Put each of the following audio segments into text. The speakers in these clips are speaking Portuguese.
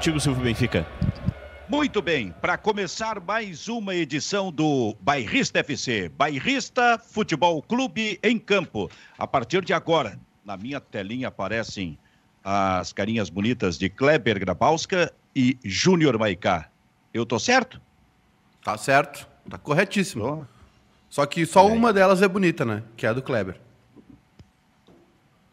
contigo, Silvio Benfica. Muito bem, para começar mais uma edição do Bairrista FC, Bairrista Futebol Clube em Campo. A partir de agora, na minha telinha aparecem as carinhas bonitas de Kleber Grabowska e Júnior Maicá. Eu tô certo? Tá certo, tá corretíssimo. Oh. Só que só é. uma delas é bonita, né? Que é a do Kleber.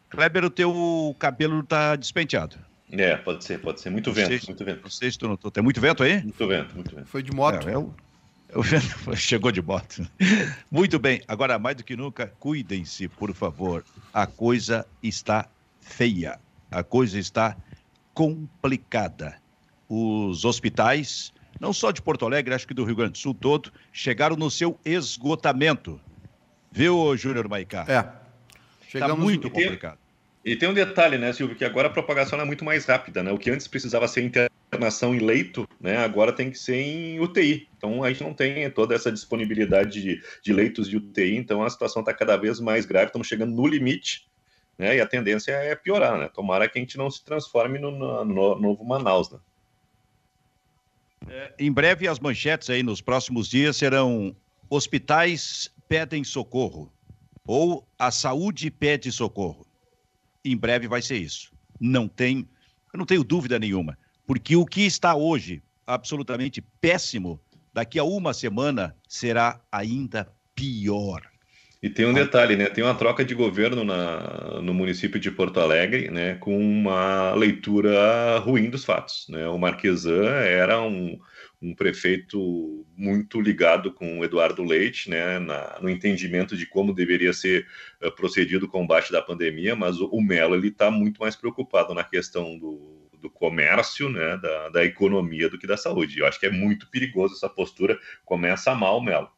Kleber, o teu cabelo tá despenteado. É, pode ser, pode ser. Muito vento, muito vento. Não sei se tu notou. Tem muito vento aí? Muito vento, muito vento. Foi de moto. É, é o, é chegou de moto. muito bem. Agora, mais do que nunca, cuidem-se, por favor. A coisa está feia. A coisa está complicada. Os hospitais, não só de Porto Alegre, acho que do Rio Grande do Sul todo, chegaram no seu esgotamento. Viu, Júnior Maicá? É. Tá Chegamos tá muito complicado. E tem um detalhe, né, Silvio, que agora a propagação é muito mais rápida, né? O que antes precisava ser internação em leito, né, agora tem que ser em UTI. Então a gente não tem toda essa disponibilidade de, de leitos de UTI, então a situação está cada vez mais grave, estamos chegando no limite, né? E a tendência é piorar, né? Tomara que a gente não se transforme no, no, no novo Manaus, né? É, em breve as manchetes aí nos próximos dias serão hospitais pedem socorro ou a saúde pede socorro em breve vai ser isso. Não tem, eu não tenho dúvida nenhuma, porque o que está hoje absolutamente péssimo, daqui a uma semana será ainda pior. E tem um detalhe, né? Tem uma troca de governo na, no município de Porto Alegre, né? Com uma leitura ruim dos fatos, né? O Marquesan era um, um prefeito muito ligado com o Eduardo Leite, né, na, no entendimento de como deveria ser uh, procedido o combate da pandemia, mas o, o Melo ele está muito mais preocupado na questão do, do comércio, né, da, da economia do que da saúde. Eu acho que é muito perigoso essa postura. Começa mal, Melo.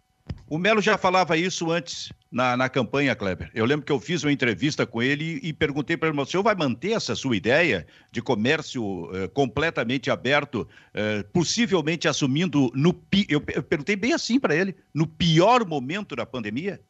O Melo já falava isso antes na, na campanha, Kleber. Eu lembro que eu fiz uma entrevista com ele e, e perguntei para ele: o senhor vai manter essa sua ideia de comércio eh, completamente aberto, eh, possivelmente assumindo no. Eu, eu perguntei bem assim para ele: no pior momento da pandemia?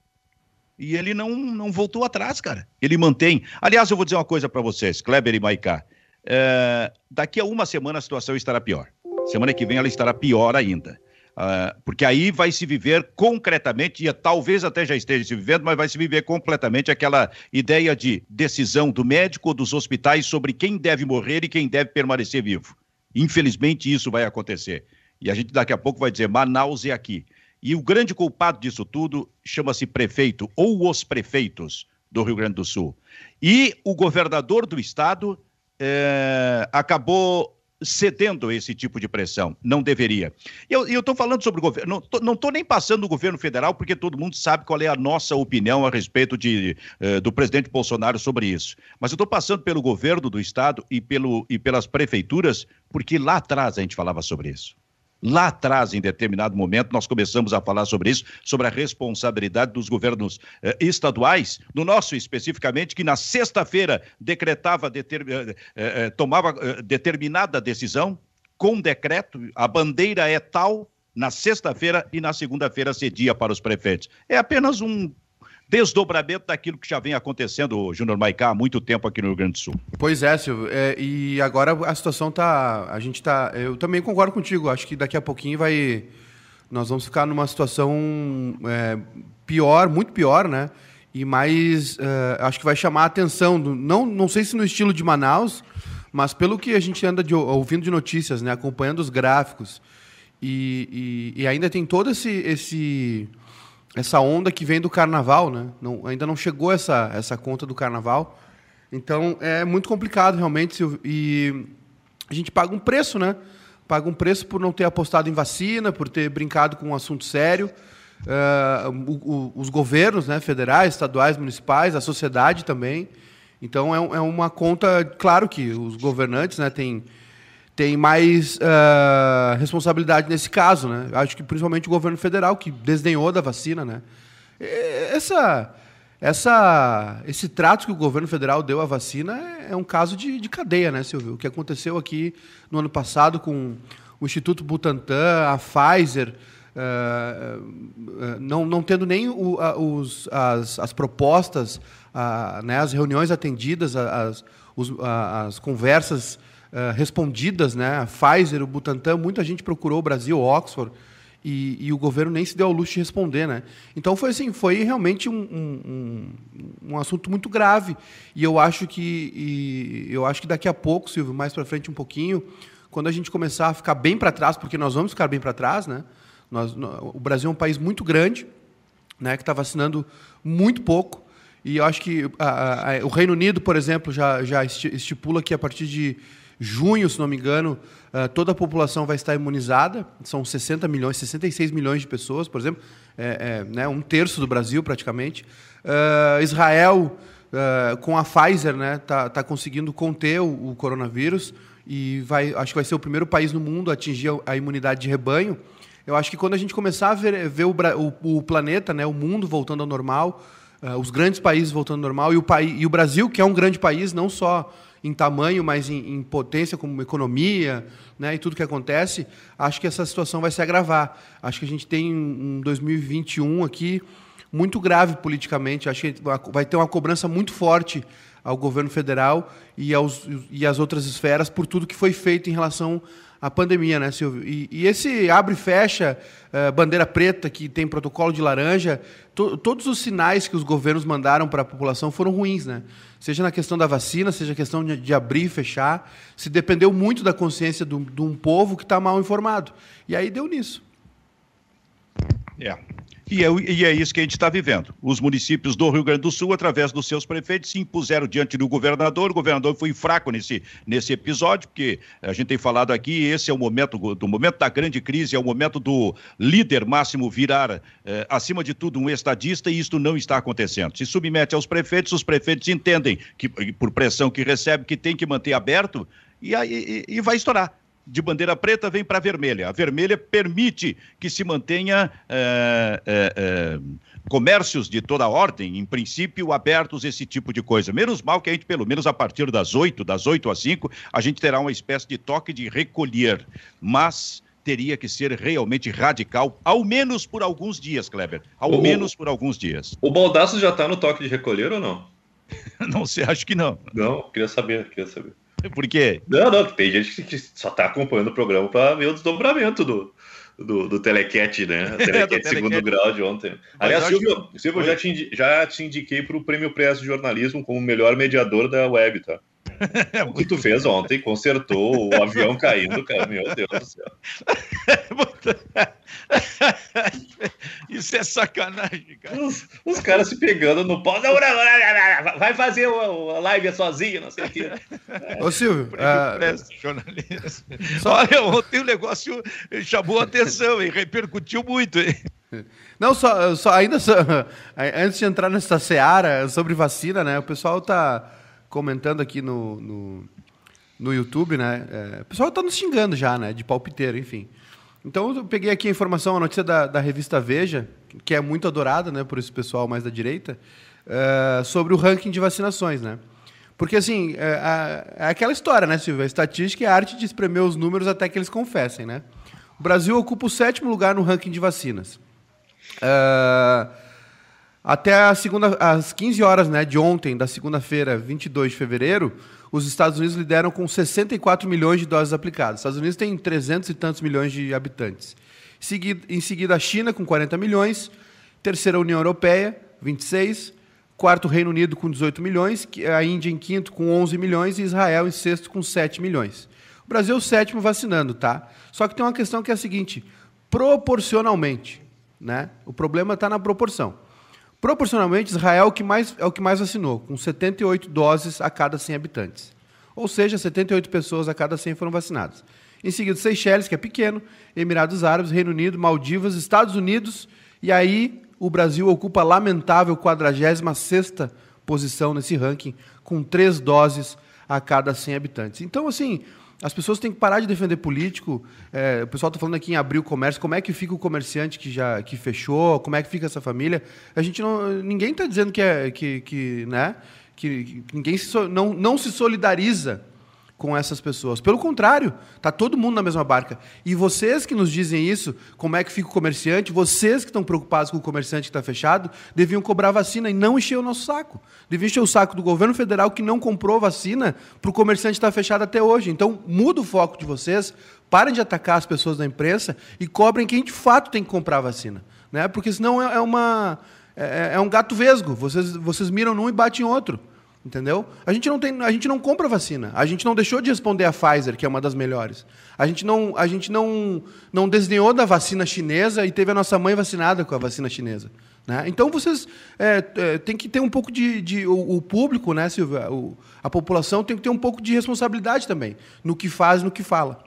E ele não, não voltou atrás, cara. Ele mantém. Aliás, eu vou dizer uma coisa para vocês, Kleber e Maicá. Eh, daqui a uma semana a situação estará pior. Semana que vem ela estará pior ainda. Uh, porque aí vai se viver concretamente, e talvez até já esteja se vivendo, mas vai se viver completamente aquela ideia de decisão do médico ou dos hospitais sobre quem deve morrer e quem deve permanecer vivo. Infelizmente, isso vai acontecer. E a gente daqui a pouco vai dizer: Manaus é aqui. E o grande culpado disso tudo chama-se prefeito ou os prefeitos do Rio Grande do Sul. E o governador do estado é, acabou cedendo a esse tipo de pressão. Não deveria. E eu estou falando sobre o governo, não estou nem passando o governo federal, porque todo mundo sabe qual é a nossa opinião a respeito de, uh, do presidente Bolsonaro sobre isso. Mas eu estou passando pelo governo do Estado e, pelo, e pelas prefeituras, porque lá atrás a gente falava sobre isso. Lá atrás, em determinado momento, nós começamos a falar sobre isso, sobre a responsabilidade dos governos eh, estaduais, no nosso especificamente, que na sexta-feira decretava, deter, eh, eh, eh tomava eh, determinada decisão com decreto, a bandeira é tal, na sexta-feira e na segunda-feira cedia para os prefeitos. É apenas um desdobramento daquilo que já vem acontecendo, Júnior Maicá, há muito tempo aqui no Rio Grande do Sul. Pois é, Silvio. É, e agora a situação tá. A gente tá. Eu também concordo contigo. Acho que daqui a pouquinho vai. Nós vamos ficar numa situação é, pior, muito pior, né? E mais. É, acho que vai chamar a atenção. Do, não, não sei se no estilo de Manaus, mas pelo que a gente anda de, ouvindo de notícias, né? Acompanhando os gráficos. E, e, e ainda tem todo esse, esse essa onda que vem do carnaval, né? Não, ainda não chegou essa, essa conta do carnaval. Então é muito complicado realmente. E a gente paga um preço, né? Paga um preço por não ter apostado em vacina, por ter brincado com um assunto sério. Uh, o, o, os governos, né, federais, estaduais, municipais, a sociedade também. Então é, é uma conta, claro que os governantes, né, têm tem mais uh, responsabilidade nesse caso, né? Acho que principalmente o governo federal que desdenhou da vacina, né? Essa, essa, esse trato que o governo federal deu à vacina é, é um caso de, de cadeia, né, Silvio? O que aconteceu aqui no ano passado com o Instituto Butantan, a Pfizer, uh, uh, não, não tendo nem o, os, as, as propostas, né, as reuniões atendidas, as, os, as conversas uh, respondidas, né? A Pfizer, o Butantan, muita gente procurou o Brasil, Oxford, e, e, o governo nem se deu ao luxo de responder, né? Então foi assim, foi realmente um, um, um, assunto muito grave. E eu acho que eu acho que daqui a pouco, Silvio, mais para frente um pouquinho, quando a gente começar a ficar bem para trás, porque nós vamos ficar bem para trás, né? Nós, o Brasil é um país muito grande, né? Que está vacinando muito pouco. E eu acho que a, a, o Reino Unido, por exemplo, já, já estipula que a partir de junho, se não me engano, uh, toda a população vai estar imunizada. São 60 milhões, 66 milhões de pessoas, por exemplo, é, é, né, um terço do Brasil praticamente. Uh, Israel, uh, com a Pfizer, né, tá, tá conseguindo conter o, o, coronavírus e vai, acho que vai ser o primeiro país no mundo a atingir a, a imunidade de rebanho. Eu acho que quando a gente começar a ver, ver o, o, o planeta, né, o mundo voltando ao normal, os grandes países voltando ao normal e o, e o Brasil, que é um grande país, não só em tamanho, mas em, em, potência como economia, né, e tudo que acontece, acho que essa situação vai se agravar. Acho que a gente tem um 2021 aqui muito grave politicamente. Acho que vai ter uma cobrança muito forte ao governo federal e, aos, e às outras esferas por tudo que foi feito em relação à pandemia, né, Silvio? E, e esse abre e fecha, uh, bandeira preta, que tem protocolo de laranja, to, todos os sinais que os governos mandaram para a população foram ruins, né? seja na questão da vacina, seja a questão de, de abrir e fechar, se dependeu muito da consciência de um povo que está mal informado. E aí deu nisso. É. E é, e é, isso que a gente está vivendo. Os municípios do Rio Grande do Sul, através dos seus prefeitos, se impuseram diante do governador. O governador foi fraco nesse, nesse episódio, porque a gente tem falado aqui, esse é o momento do momento da grande crise, é o momento do líder máximo virar, eh, acima de tudo, um estadista, e isto não está acontecendo. Se submete aos prefeitos, os prefeitos entendem que, por pressão que recebe, que tem que manter aberto, e, e, e vai estourar de bandeira preta vem para a vermelha. A vermelha permite que se mantenha é, é, é, comércios de toda ordem, em princípio, abertos, esse tipo de coisa. Menos mal que a gente, pelo menos a partir das 8, das 8 às 5, a gente terá uma espécie de toque de recolher. Mas teria que ser realmente radical, ao menos por alguns dias, Kleber. Ao o, menos por alguns dias. O Baldaço já está no toque de recolher ou não? não sei, acho que não. Não, queria saber, queria saber. Por quê? Não, não, tem gente que só está acompanhando o programa para ver o desdobramento do, do, do Telecat, né? Telecat segundo grau de ontem. Aliás, Silvio, Silvio eu já te, já te indiquei para o Prêmio Press de Jornalismo como melhor mediador da web, tá? É o que tu fez ontem, consertou o avião caindo, cara. Meu Deus do céu. Isso é sacanagem, cara. Os, os caras se pegando no pau. Não, não, não, vai fazer a live sozinho, não sei o quê. Ô, Silvio. Uh... jornalista. Só... Olha, ontem o negócio chamou a atenção e repercutiu muito. Hein? Não, só, só ainda só, antes de entrar nessa seara sobre vacina, né? O pessoal tá comentando aqui no, no, no YouTube, né? É, o pessoal está nos xingando já, né? De palpiteiro, enfim. Então eu peguei aqui a informação, a notícia da, da revista Veja, que é muito adorada, né? Por esse pessoal mais da direita, é, sobre o ranking de vacinações, né? Porque, assim, é, é, aquela história, né, Silvia? A estatística é a arte de espremer os números até que eles confessem, né? O Brasil ocupa o sétimo lugar no ranking de vacinas. Uh, até a segunda, às 15 horas né, de ontem, da segunda-feira, 22 de fevereiro, os Estados Unidos lideram com 64 milhões de doses aplicadas. Os Estados Unidos têm 300 e tantos milhões de habitantes. Em seguida, a China, com 40 milhões. Terceira, a União Europeia, 26. Quarto, Reino Unido, com 18 milhões. A Índia, em quinto, com 11 milhões. E Israel, em sexto, com 7 milhões. O Brasil é o sétimo vacinando, tá? Só que tem uma questão que é a seguinte: proporcionalmente. Né? O problema está na proporção. Proporcionalmente, Israel é o que mais, é o que mais vacinou, com 78 doses a cada 100 habitantes. Ou seja, 78 pessoas a cada 100 foram vacinadas. Em seguida, Seychelles, que é pequeno, Emirados Árabes, Reino Unido, Maldivas, Estados Unidos, e aí o Brasil ocupa a lamentável 46ª posição nesse ranking, com três doses a cada 100 habitantes. Então, assim, as pessoas têm que parar de defender político. É, o pessoal está falando aqui em abrir o comércio. Como é que fica o comerciante que já que fechou? Como é que fica essa família? A gente não, ninguém está dizendo que é que, que, né, que, que ninguém se, não, não se solidariza com essas pessoas. Pelo contrário, tá todo mundo na mesma barca. E vocês que nos dizem isso, como é que fica o comerciante, vocês que estão preocupados com o comerciante que está fechado, deviam cobrar vacina e não encher o nosso saco. Deviam encher o saco do governo federal que não comprou vacina para o comerciante estar tá fechado até hoje. Então, muda o foco de vocês, parem de atacar as pessoas da imprensa e cobrem quem de fato tem que comprar vacina. Né? Porque senão é, é uma. É, é um gato vesgo. Vocês, vocês miram num e batem em outro. Entendeu? A gente não tem, a gente não compra vacina. A gente não deixou de responder a Pfizer, que é uma das melhores. A gente não, a gente não, não desdenhou da vacina chinesa e teve a nossa mãe vacinada com a vacina chinesa. Né? Então vocês é, é, tem que ter um pouco de, de o, o, público, né, Silvia? O, a população tem que ter um pouco de responsabilidade também no que faz, no que fala.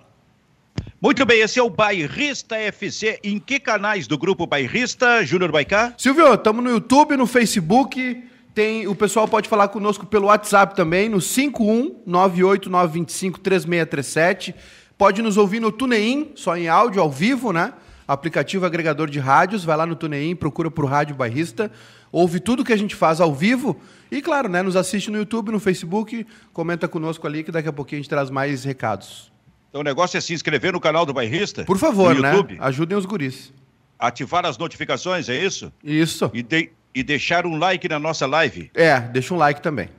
Muito bem, esse é o Bairrista FC. Em que canais do grupo Bairrista, Júnior Baicá? Silvio, estamos no YouTube, no Facebook. Tem, o pessoal pode falar conosco pelo WhatsApp também, no 51989253637. Pode nos ouvir no TuneIn, só em áudio, ao vivo, né? Aplicativo agregador de rádios, vai lá no TuneIn, procura por Rádio Bairrista, ouve tudo que a gente faz ao vivo e, claro, né, nos assiste no YouTube, no Facebook, comenta conosco ali que daqui a pouquinho a gente traz mais recados. Então o negócio é se inscrever no canal do Bairrista? Por favor, né? Ajudem os guris. Ativar as notificações, é isso? Isso. E, de e deixar um like na nossa live. É, deixa um like também.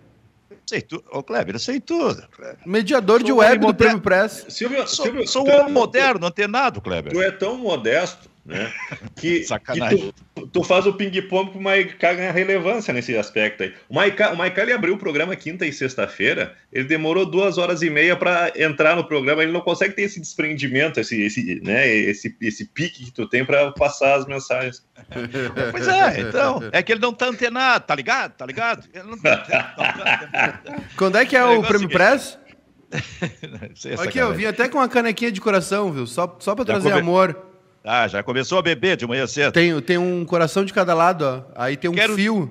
Sei tudo. Ô, Kleber, eu sei tudo. Kleber. Mediador sou de web do Prêmio Press. Silvio, sou, Silvio, sou um homem moderno, antenado, Kleber. Tu é tão modesto né? Que, Sacanagem. Que tu, tu, faz o ping-pong pro Maiká ganhar relevância nesse aspecto aí. O Maiká, o Maiká ele abriu o programa quinta e sexta-feira, ele demorou duas horas e meia para entrar no programa, ele não consegue ter esse desprendimento, esse, esse, né, esse, esse pique que tu tem para passar as mensagens. Pois é, então, é que ele não tá antenado, tá ligado? Tá ligado? Tá Quando é que é o, o Prêmio Press? Aqui, eu vim até com uma canequinha de coração, viu? Só, só para trazer come... amor. Ah, já começou a beber de manhã cedo. Tem, tem um coração de cada lado, ó. Aí tem um quero, fio.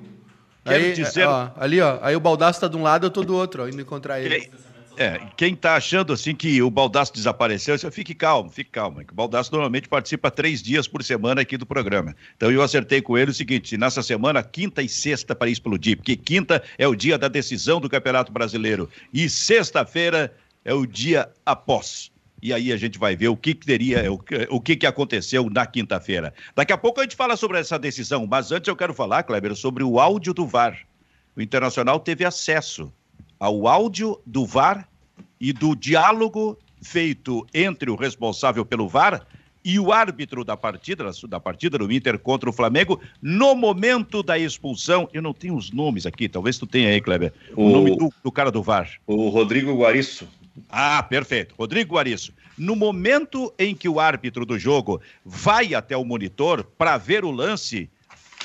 Quero aí, dizer... Ó, ali, ó. Aí o baldaço tá de um lado, eu tô do outro, ó, indo encontrar ele. É, quem tá achando assim que o baldaço desapareceu, fique calmo, fique calmo. O baldaço normalmente participa três dias por semana aqui do programa. Então eu acertei com ele o seguinte: nessa semana, quinta e sexta para explodir, porque quinta é o dia da decisão do Campeonato Brasileiro e sexta-feira é o dia após e aí a gente vai ver o que, que teria, o, o que, que aconteceu na quinta-feira. Daqui a pouco a gente fala sobre essa decisão, mas antes eu quero falar, Kleber, sobre o áudio do VAR. O Internacional teve acesso ao áudio do VAR e do diálogo feito entre o responsável pelo VAR e o árbitro da partida, da partida do Inter contra o Flamengo, no momento da expulsão. Eu não tenho os nomes aqui, talvez tu tenha aí, Kleber. O, o nome do, do, cara do VAR. O Rodrigo Guariço. Ah, perfeito. Rodrigo Guariço. No momento em que o árbitro do jogo vai até o monitor para ver o lance,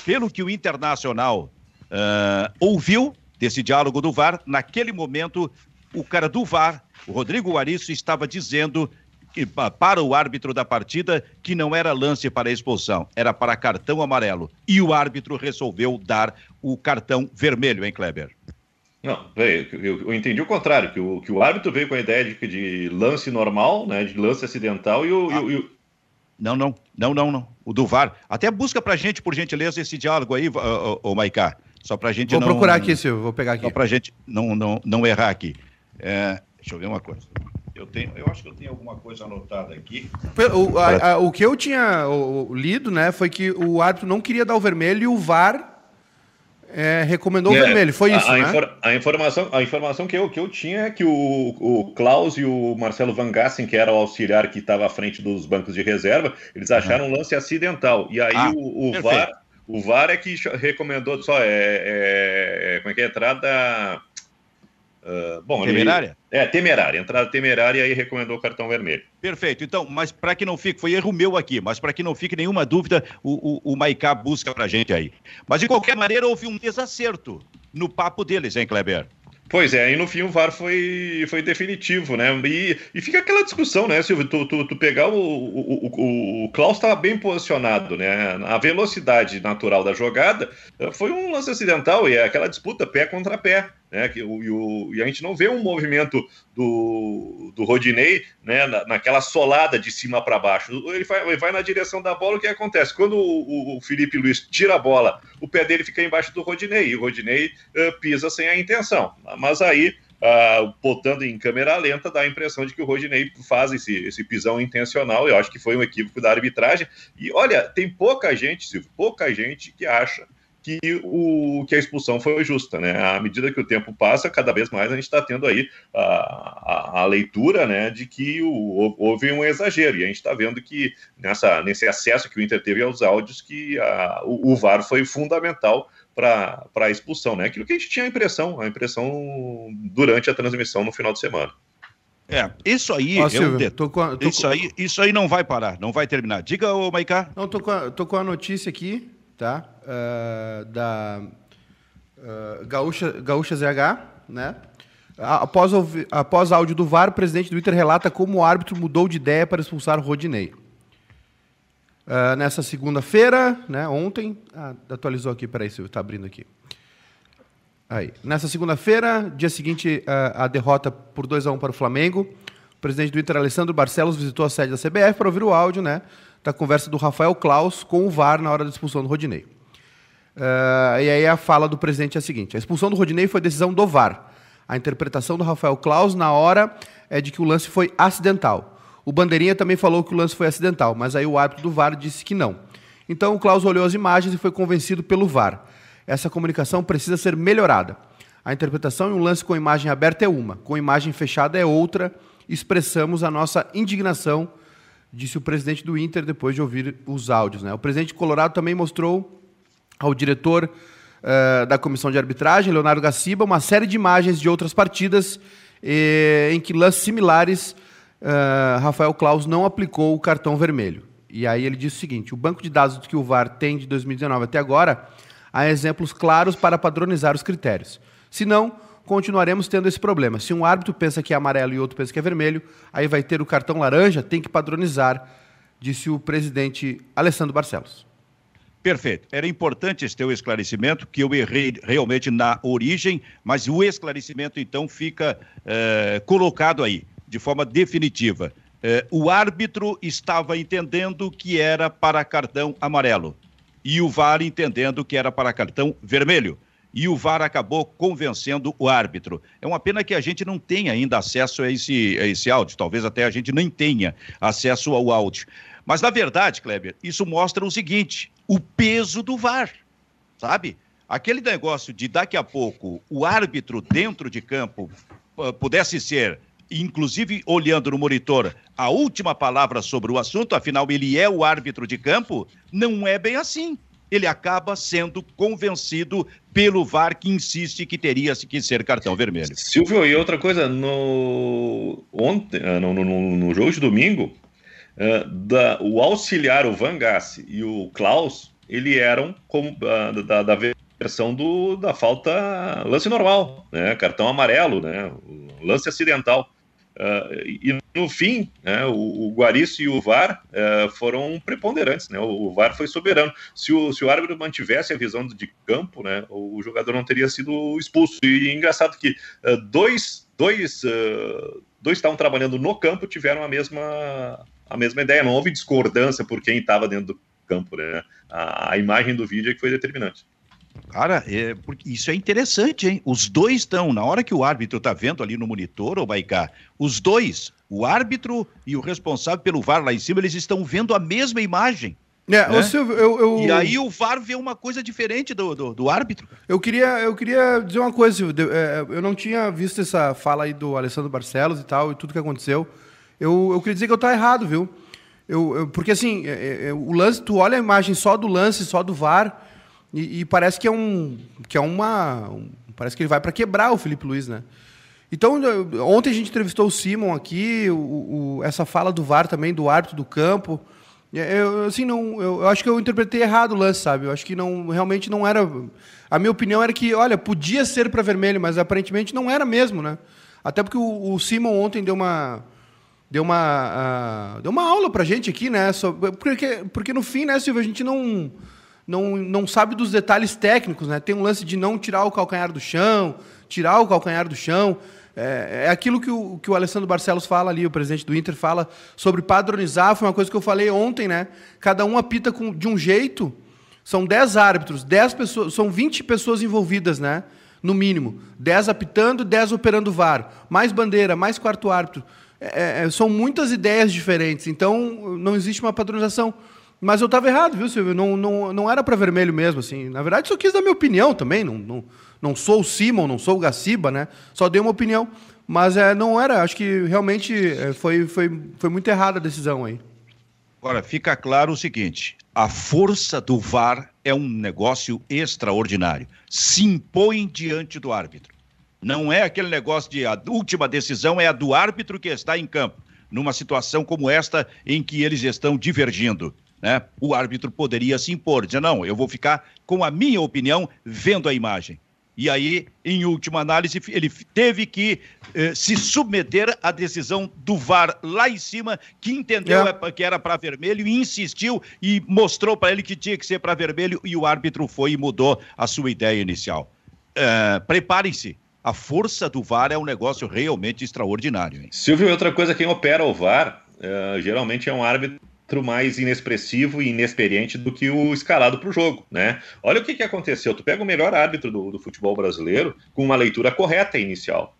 pelo que o Internacional uh, ouviu desse diálogo do VAR, naquele momento o cara do VAR, o Rodrigo Guariço, estava dizendo que, para o árbitro da partida que não era lance para expulsão, era para cartão amarelo. E o árbitro resolveu dar o cartão vermelho, hein, Kleber? Não, eu, eu, entendi o contrário, que o, que o árbitro veio com a ideia de, de lance normal, né, de lance acidental, e o, ah. e o, Não, não, não, não, não. O do VAR. Até busca pra gente, por gentileza, esse diálogo aí, ô, Maicá. Só pra gente vou não... Vou procurar aqui, Silvio, vou pegar aqui. Só pra gente não, não, não errar aqui. É, deixa eu ver uma coisa. Eu, tenho, eu acho que eu tenho alguma coisa anotada aqui. O, a, a, o que eu tinha lido, né, foi que o árbitro não queria dar o vermelho e o VAR é, recomendou é, o vermelho, foi isso, a, né? Infor, a, informação, a informação que eu, que eu tinha é que o, o Klaus e o Marcelo Van Gassen, que era o auxiliar que estava à frente dos bancos de reserva, eles acharam um lance acidental. E aí ah, o, o VAR, o VAR é que recomendou só, é, é, é como é que é, entrada Uh, bom, temerária? Ele, é, temerária. Entrada temerária e recomendou o cartão vermelho. Perfeito. Então, mas para que não fique, foi erro meu aqui, mas para que não fique nenhuma dúvida, o, o, o Maicá busca para gente aí. Mas de qualquer maneira, houve um desacerto no papo deles, hein, Kleber? Pois é, aí no fim o VAR foi, foi definitivo, né? E, e fica aquela discussão, né, Silvio? Tu, tu, tu pegar o. O, o, o Klaus estava bem posicionado, né? A velocidade natural da jogada eh, foi um lance acidental e é aquela disputa pé contra pé. Né, que, e, o, e, a gente não vê um movimento do, do Rodinei né, na, naquela solada de cima para baixo. Ele vai, ele vai, na direção da bola, o que acontece? Quando o, o, Felipe Luiz tira a bola, o pé dele fica embaixo do Rodinei, e o Rodinei uh, pisa sem a intenção. Mas aí uh, botando em câmera lenta, dá a impressão de que o Rodinei faz esse, esse pisão intencional. Eu acho que foi um equívoco da arbitragem. E olha, tem pouca gente, Silvio, pouca gente que acha que, o, que a expulsão foi justa, né? À medida que o tempo passa, cada vez mais a gente está tendo aí a, a, a, leitura, né, de que o, houve um exagero e a gente está vendo que nessa nesse acesso que o Inter teve aos áudios que a, o, o VAR foi fundamental para a expulsão, né? Aquilo que a gente tinha a impressão, a impressão durante a transmissão no final de semana. É, isso aí Ó, é Silvio, um tô com, tô isso, com... aí, isso aí não vai parar, não vai terminar. Diga, ô Maicá. Não, tô com, a, tô com a notícia aqui tá? Uh, da uh, Gaúcha, Gaúcha ZH, né? Após, após áudio do VAR, o presidente do Inter relata como o árbitro mudou de ideia para expulsar Rodinei. Uh, nessa segunda-feira, né, ontem, ah, atualizou aqui, peraí, Silvio, está abrindo aqui. Aí. Nessa segunda-feira, dia seguinte, a derrota por 2 a 1 um para o Flamengo, o presidente do Inter, Alessandro Barcelos, visitou a sede da CBF para ouvir o áudio, né? da conversa do Rafael Klaus com o VAR na hora da expulsão do Rodinei. Uh, e aí a fala do presidente é a seguinte: a expulsão do Rodinei foi decisão do VAR. A interpretação do Rafael Klaus na hora é de que o lance foi acidental. O Bandeirinha também falou que o lance foi acidental, mas aí o árbitro do VAR disse que não. Então o Klaus olhou as imagens e foi convencido pelo VAR. Essa comunicação precisa ser melhorada. A interpretação em um lance com imagem aberta é uma, com imagem fechada é outra. Expressamos a nossa indignação disse o presidente do Inter depois de ouvir os áudios. Né? O presidente Colorado também mostrou ao diretor uh, da comissão de arbitragem, Leonardo Gaciba, uma série de imagens de outras partidas eh, em que lances similares uh, Rafael Claus não aplicou o cartão vermelho. E aí ele disse o seguinte: o banco de dados que o VAR tem de 2019 até agora há exemplos claros para padronizar os critérios. Se não, continuaremos tendo esse problema. Se um árbitro pensa que é amarelo e outro pensa que é vermelho, aí vai ter o cartão laranja, tem que padronizar, disse o presidente Alessandro Barcelos. Perfeito. Era importante esse teu esclarecimento, que eu errei realmente na origem, mas o esclarecimento então fica é, colocado aí, de forma definitiva. É, o árbitro estava entendendo que era para cartão amarelo e o VAR entendendo que era para cartão vermelho e o VAR acabou convencendo o árbitro. É uma pena que a gente não tenha ainda acesso a esse, a esse áudio, talvez até a gente nem tenha acesso ao áudio. Mas, na verdade, Kleber, isso mostra o seguinte: o peso do VAR, sabe? Aquele negócio de daqui a pouco o árbitro dentro de campo pudesse ser, inclusive olhando no monitor, a última palavra sobre o assunto, afinal ele é o árbitro de campo, não é bem assim ele acaba sendo convencido pelo VAR que insiste que teria que ser cartão vermelho. Silvio, e outra coisa, no, ontem, ah, no, no, no jogo de domingo, uh, da, o auxiliar, o Van Gasse e o Klaus, ele eram como, uh, da, da versão do, da falta lance normal, né? cartão amarelo, né? lance acidental. Uh, e no fim, né, o, o e o VAR uh, foram preponderantes, né, o, VAR foi soberano. Se o, se o árbitro mantivesse a visão de campo, né, o, jogador não teria sido expulso. E engraçado que uh, dois, dois, dois estavam trabalhando no campo tiveram a mesma, a mesma ideia, não houve discordância por quem estava dentro do campo. Né? A, a imagem do vídeo é que foi determinante. Cara, é, isso é interessante, hein? Os dois estão, na hora que o árbitro está vendo ali no monitor, ô Baicá, os dois, o árbitro e o responsável pelo VAR lá em cima, eles estão vendo a mesma imagem. É, né? Silvio, eu, eu... E aí o VAR vê uma coisa diferente do, do, do, árbitro. Eu queria, eu queria dizer uma coisa, Silvio. É, eu não tinha visto essa fala aí do Alessandro Barcelos e tal, e tudo que aconteceu. Eu, eu queria dizer que eu estou errado, viu? Eu, eu porque assim, é, é, o lance, tu olha a imagem só do lance, só do VAR e, e, parece que é um. que é uma. Um, parece que ele vai para quebrar o Felipe Luiz, né? Então, ontem a gente entrevistou o Simon aqui, o, o, essa fala do VAR também, do árbitro do campo. Eu, assim, não, eu, eu, acho que eu interpretei errado o lance, sabe? Eu acho que não, realmente não era. A minha opinião era que, olha, podia ser para vermelho, mas aparentemente não era mesmo, né? Até porque o, o Simon ontem deu uma. Deu uma, uh, deu uma aula pra gente aqui, né? porque, porque no fim, né, Silvio, a gente não não, não sabe dos detalhes técnicos, né? Tem um lance de não tirar o calcanhar do chão, tirar o calcanhar do chão. É, é aquilo que o, que o Alessandro Barcelos fala ali, o presidente do Inter fala sobre padronizar. Foi uma coisa que eu falei ontem, né? Cada um apita com, de um jeito. São 10 árbitros, 10 pessoas, são 20 pessoas envolvidas, né? no mínimo. 10 apitando, 10 operando VAR. Mais bandeira, mais quarto árbitro. É, é, são muitas ideias diferentes, então não existe uma padronização. Mas eu estava errado, viu, Silvio? Não, não, não era para vermelho mesmo, assim. Na verdade, só quis dar minha opinião também. Não, não, não sou o Simon, não sou o Gaciba, né? Só dei uma opinião. Mas é, não era, acho que realmente é, foi, foi, foi muito errada a decisão aí. Agora, fica claro o seguinte: a força do VAR é um negócio extraordinário. Se impõe diante do árbitro. Não é aquele negócio de a última decisão é a do árbitro que está em campo, numa situação como esta em que eles estão divergindo. Né? O árbitro poderia se impor, dizer, não, eu vou ficar com a minha opinião vendo a imagem. E aí, em última análise, ele teve que eh, se submeter à decisão do VAR lá em cima, que entendeu é. que era para vermelho e insistiu e mostrou para ele que tinha que ser para vermelho e o árbitro foi e mudou a sua ideia inicial. Uh, Preparem-se, a força do VAR é um negócio realmente extraordinário. Hein? Silvio, outra coisa, quem opera o VAR uh, geralmente é um árbitro mais inexpressivo e inexperiente do que o escalado para o jogo, né? Olha o que, que aconteceu. Tu pega o melhor árbitro do, do futebol brasileiro com uma leitura correta inicial.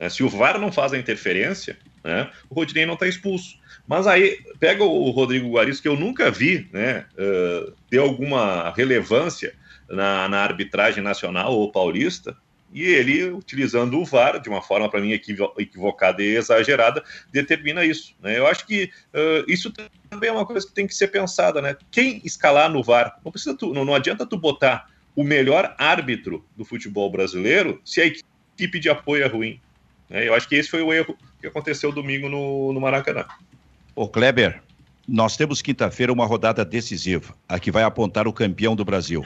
Né? Se o VAR não faz a interferência, né, o Rodinei não está expulso. Mas aí, pega o Rodrigo Guaris, que eu nunca vi né, uh, ter alguma relevância na, na arbitragem nacional ou paulista, e ele, utilizando o VAR, de uma forma para mim equivocada e exagerada, determina isso. Né? Eu acho que uh, isso também é uma coisa que tem que ser pensada. Né? Quem escalar no VAR, não, precisa tu, não, não adianta tu botar o melhor árbitro do futebol brasileiro se a equipe de apoio é ruim. Né? Eu acho que esse foi o erro que aconteceu domingo no, no Maracanã. Ô Kleber, nós temos quinta-feira uma rodada decisiva, a que vai apontar o campeão do Brasil.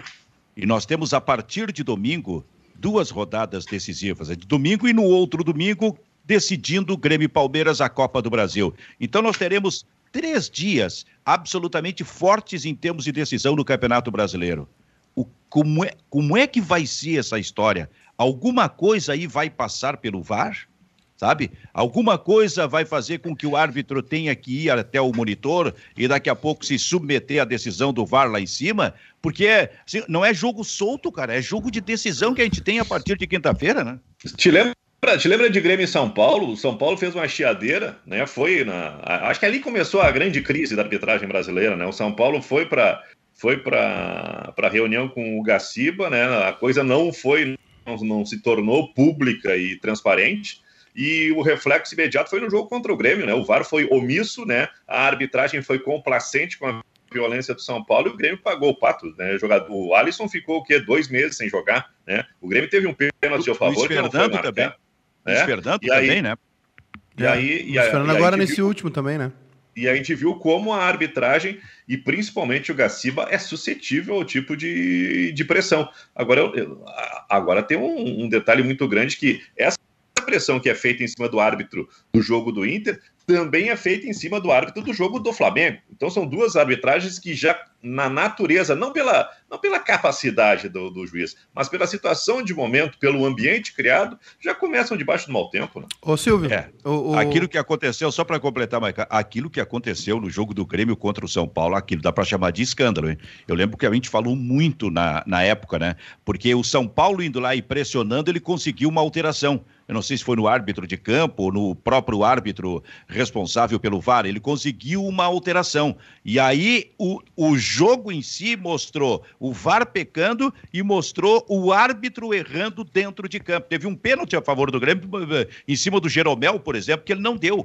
E nós temos a partir de domingo duas rodadas decisivas, é de domingo e no outro domingo, decidindo o Grêmio Palmeiras a Copa do Brasil. Então nós teremos três dias absolutamente fortes em termos de decisão no Campeonato Brasileiro. O, como, é, como é que vai ser essa história? Alguma coisa aí vai passar pelo VAR? Sabe? Alguma coisa vai fazer com que o árbitro tenha que ir até o monitor e daqui a pouco se submeter à decisão do VAR lá em cima, porque assim, não é jogo solto, cara, é jogo de decisão que a gente tem a partir de quinta-feira, né? Te lembra? Te lembra de Grêmio em São Paulo? O São Paulo fez uma chiadeira, né? Foi na. Acho que ali começou a grande crise da arbitragem brasileira, né? O São Paulo foi para foi para a reunião com o Gaciba, né? A coisa não foi, não, não se tornou pública e transparente e o reflexo imediato foi no jogo contra o Grêmio, né? O VAR foi omisso, né? A arbitragem foi complacente com a violência do São Paulo e o Grêmio pagou o pato, né? O, jogador, o Alisson ficou o quê? Dois meses sem jogar, né? O Grêmio teve um pênalti a seu favor. O Fernando também. Né? Fernando também, né? E aí, e aí, Fernando agora nesse viu... último também, né? E a gente viu como a arbitragem, e principalmente o Gaciba, é suscetível ao tipo de, de pressão. Agora, agora tem um, um detalhe muito grande que essa pressão que é feita em cima do árbitro do jogo do Inter também é feita em cima do árbitro do jogo do Flamengo. Então são duas arbitragens que já na natureza, não pela, não pela capacidade do, do juiz, mas pela situação de momento, pelo ambiente criado, já começam debaixo do mau tempo. Né? Ô Silvio, é, o, o... aquilo que aconteceu, só para completar, Maica, aquilo que aconteceu no jogo do Grêmio contra o São Paulo, aquilo dá para chamar de escândalo. Hein? Eu lembro que a gente falou muito na, na época, né? Porque o São Paulo indo lá e pressionando, ele conseguiu uma alteração eu não sei se foi no árbitro de campo ou no próprio árbitro responsável pelo VAR, ele conseguiu uma alteração. E aí o, o jogo em si mostrou o VAR pecando e mostrou o árbitro errando dentro de campo. Teve um pênalti a favor do Grêmio em cima do Jeromel, por exemplo, que ele não deu.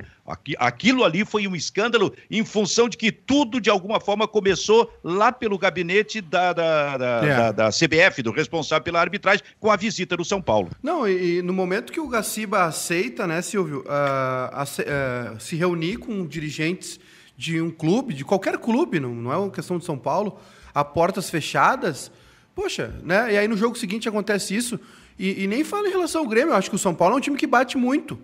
Aquilo ali foi um escândalo em função de que tudo, de alguma forma, começou lá pelo gabinete da, da, da, é. da, da CBF, do responsável pela arbitragem, com a visita do São Paulo. Não, e, e no momento que o Gaciba aceita, né, Silvio, uh, uh, se reunir com dirigentes de um clube, de qualquer clube, não, não é uma questão de São Paulo, a portas fechadas, poxa, né? E aí no jogo seguinte acontece isso, e, e nem fala em relação ao Grêmio, eu acho que o São Paulo é um time que bate muito.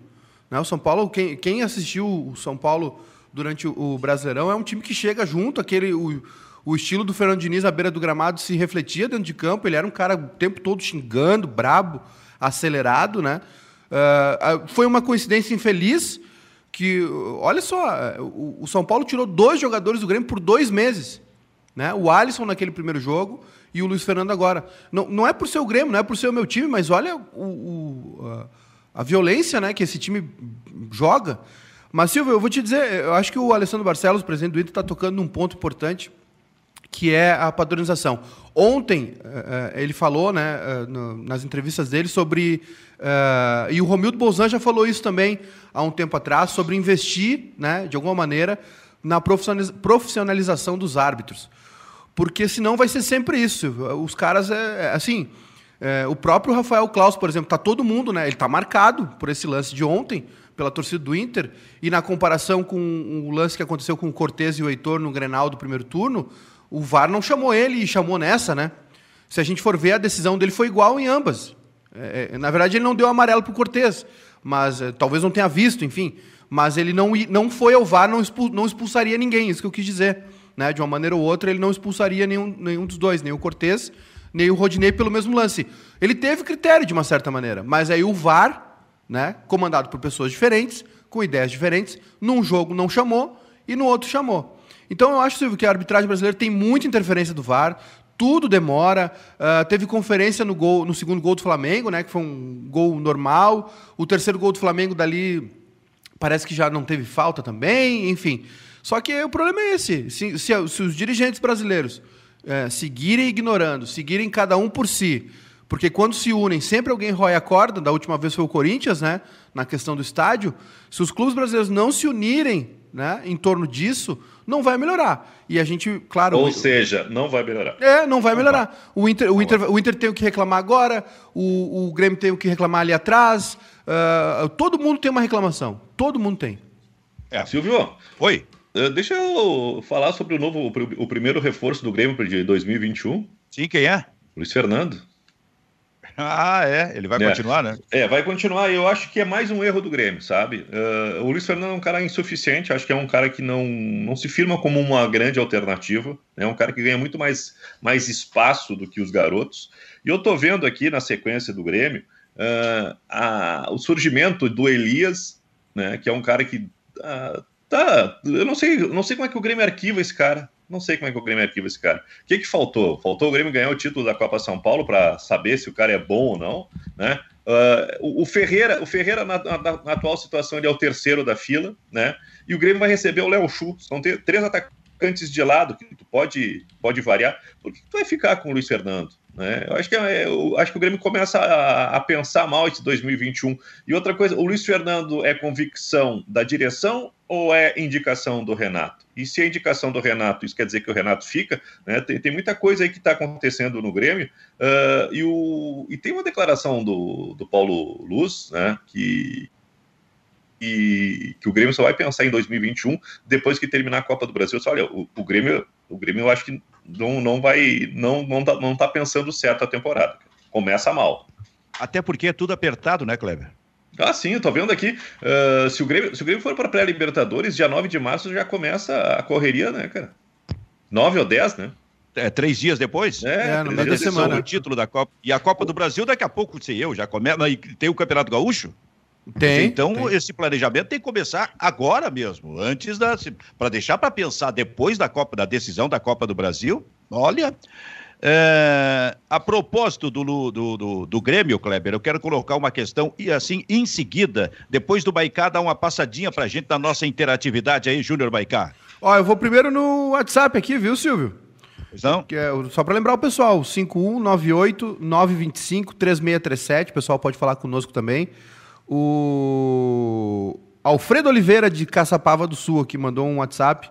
Né? O São Paulo, quem, quem assistiu o São Paulo durante o, o Brasileirão, é um time que chega junto, aquele. O, o estilo do Fernando Diniz à beira do gramado se refletia dentro de campo, ele era um cara o tempo todo xingando, brabo, acelerado, né? Uh, foi uma coincidência infeliz que, olha só, o, o São Paulo tirou dois jogadores do Grêmio por dois meses. Né? O Alisson naquele primeiro jogo e o Luiz Fernando agora. Não, não é por ser o Grêmio, não é por ser o meu time, mas olha o, o, a, a, violência né, que esse time joga. Mas, Silvio, eu vou te dizer, eu acho que o Alessandro Barcelos, presidente do Inter, está tocando num ponto importante, que é a padronização. Ontem, uh, ele falou né, no, nas entrevistas dele sobre. E o Romildo Bolzan já falou isso também há um tempo atrás, sobre investir, né, de alguma maneira, na profissionalização dos árbitros porque senão vai ser sempre isso. Os caras, é, é assim, é, o próprio Rafael Klaus, por exemplo, tá todo mundo, né? Ele tá marcado por esse lance de ontem, pela torcida do Inter, e na comparação com o lance que aconteceu com o Cortez e o Heitor no Grenal do primeiro turno, o VAR não chamou ele e chamou nessa, né? Se a gente for ver, a decisão dele foi igual em ambas. É, é na verdade, ele não deu amarelo pro Cortez, mas é, talvez não tenha visto, enfim. Mas ele não, não foi ao VAR, não, expul, não expulsaria ninguém, isso que eu quis dizer né? De uma maneira ou outra, ele não expulsaria nenhum, nenhum dos dois, nem o Cortez, nem o Rodinei pelo mesmo lance. Ele teve critério de uma certa maneira, mas aí o VAR, né, comandado por pessoas diferentes, com ideias diferentes, num jogo não chamou e no outro chamou. Então eu acho, Silvio, que a arbitragem brasileira tem muita interferência do VAR, tudo demora. Uh, teve conferência no gol, no segundo gol do Flamengo, né, que foi um gol normal. O terceiro gol do Flamengo dali parece que já não teve falta também, enfim. Só que o problema é esse: se, se, se os dirigentes brasileiros é, seguirem ignorando, seguirem cada um por si, porque quando se unem, sempre alguém rói a corda, da última vez foi o Corinthians, né, na questão do estádio, se os clubes brasileiros não se unirem né, em torno disso, não vai melhorar. E a gente, claro. Ou seja, não vai melhorar. É, não vai melhorar. O Inter, o Inter, o Inter tem o que reclamar agora, o, o Grêmio tem o que reclamar ali atrás. Uh, todo mundo tem uma reclamação. Todo mundo tem. É. Silvio. Oi. Uh, deixa eu falar sobre o novo, o, primeiro reforço do Grêmio de 2021. Sim, quem é? Luiz Fernando. Ah, é. Ele vai é. continuar, né? É, vai continuar. Eu acho que é mais um erro do Grêmio, sabe? Uh, o Luiz Fernando é um cara insuficiente. Acho que é um cara que não, não se firma como uma grande alternativa. É um cara que ganha muito mais, mais espaço do que os garotos. E eu tô vendo aqui na sequência do Grêmio uh, a, o surgimento do Elias, né? Que é um cara que uh, Tá, eu não sei, não sei como é que o Grêmio arquiva esse cara. Não sei como é que o Grêmio arquiva esse cara. O que, que faltou? Faltou o Grêmio ganhar o título da Copa São Paulo para saber se o cara é bom ou não, né? Uh, o, Ferreira, o Ferreira na, na, na, atual situação ele é o terceiro da fila, né? E o Grêmio vai receber o Léo Chu. São três atacantes de lado que tu pode, pode variar. Por que tu vai ficar com o Luiz Fernando? Né? Eu, acho que, é, eu acho que o Grêmio começa a, a, pensar mal esse 2021. E outra coisa, o Luiz Fernando é convicção da direção ou é indicação do Renato? E se é indicação do Renato, isso quer dizer que o Renato fica? Né? Tem, tem muita coisa aí que está acontecendo no Grêmio. Uh, e, o, e tem uma declaração do, do Paulo Luz, né, que, e que o Grêmio só vai pensar em 2021 depois que terminar a Copa do Brasil. Só, olha, o, o Grêmio, o Grêmio eu acho que não, não vai, não, não tá, não tá pensando certo a temporada. Começa mal. Até porque é tudo apertado, né, Kleber? Ah, sim, eu tô vendo aqui. Uh, se, o Grêmio, se o Grêmio for para pré-Libertadores, dia 9 de março já começa a correria, né, cara? 9 ou 10, né? É, três dias depois? É, é no meio da semana. O título da Copa. E a Copa do Brasil, daqui a pouco, sei eu, já começa. Tem o Campeonato Gaúcho? Tem. Então, tem. esse planejamento tem que começar agora mesmo, antes da. para deixar para pensar depois da Copa, da decisão da Copa do Brasil. Olha. É, a propósito do, do, do, do, Grêmio, Kleber, eu quero colocar uma questão e assim, em seguida, depois do Baicá, dar uma passadinha para a gente da nossa interatividade aí, Júnior Baicá. Ó, eu vou primeiro no WhatsApp aqui, viu, Silvio? Não? Que é, só para lembrar o pessoal, 5198-925-3637, o pessoal pode falar conosco também. O Alfredo Oliveira, de Caçapava do Sul, aqui mandou um WhatsApp.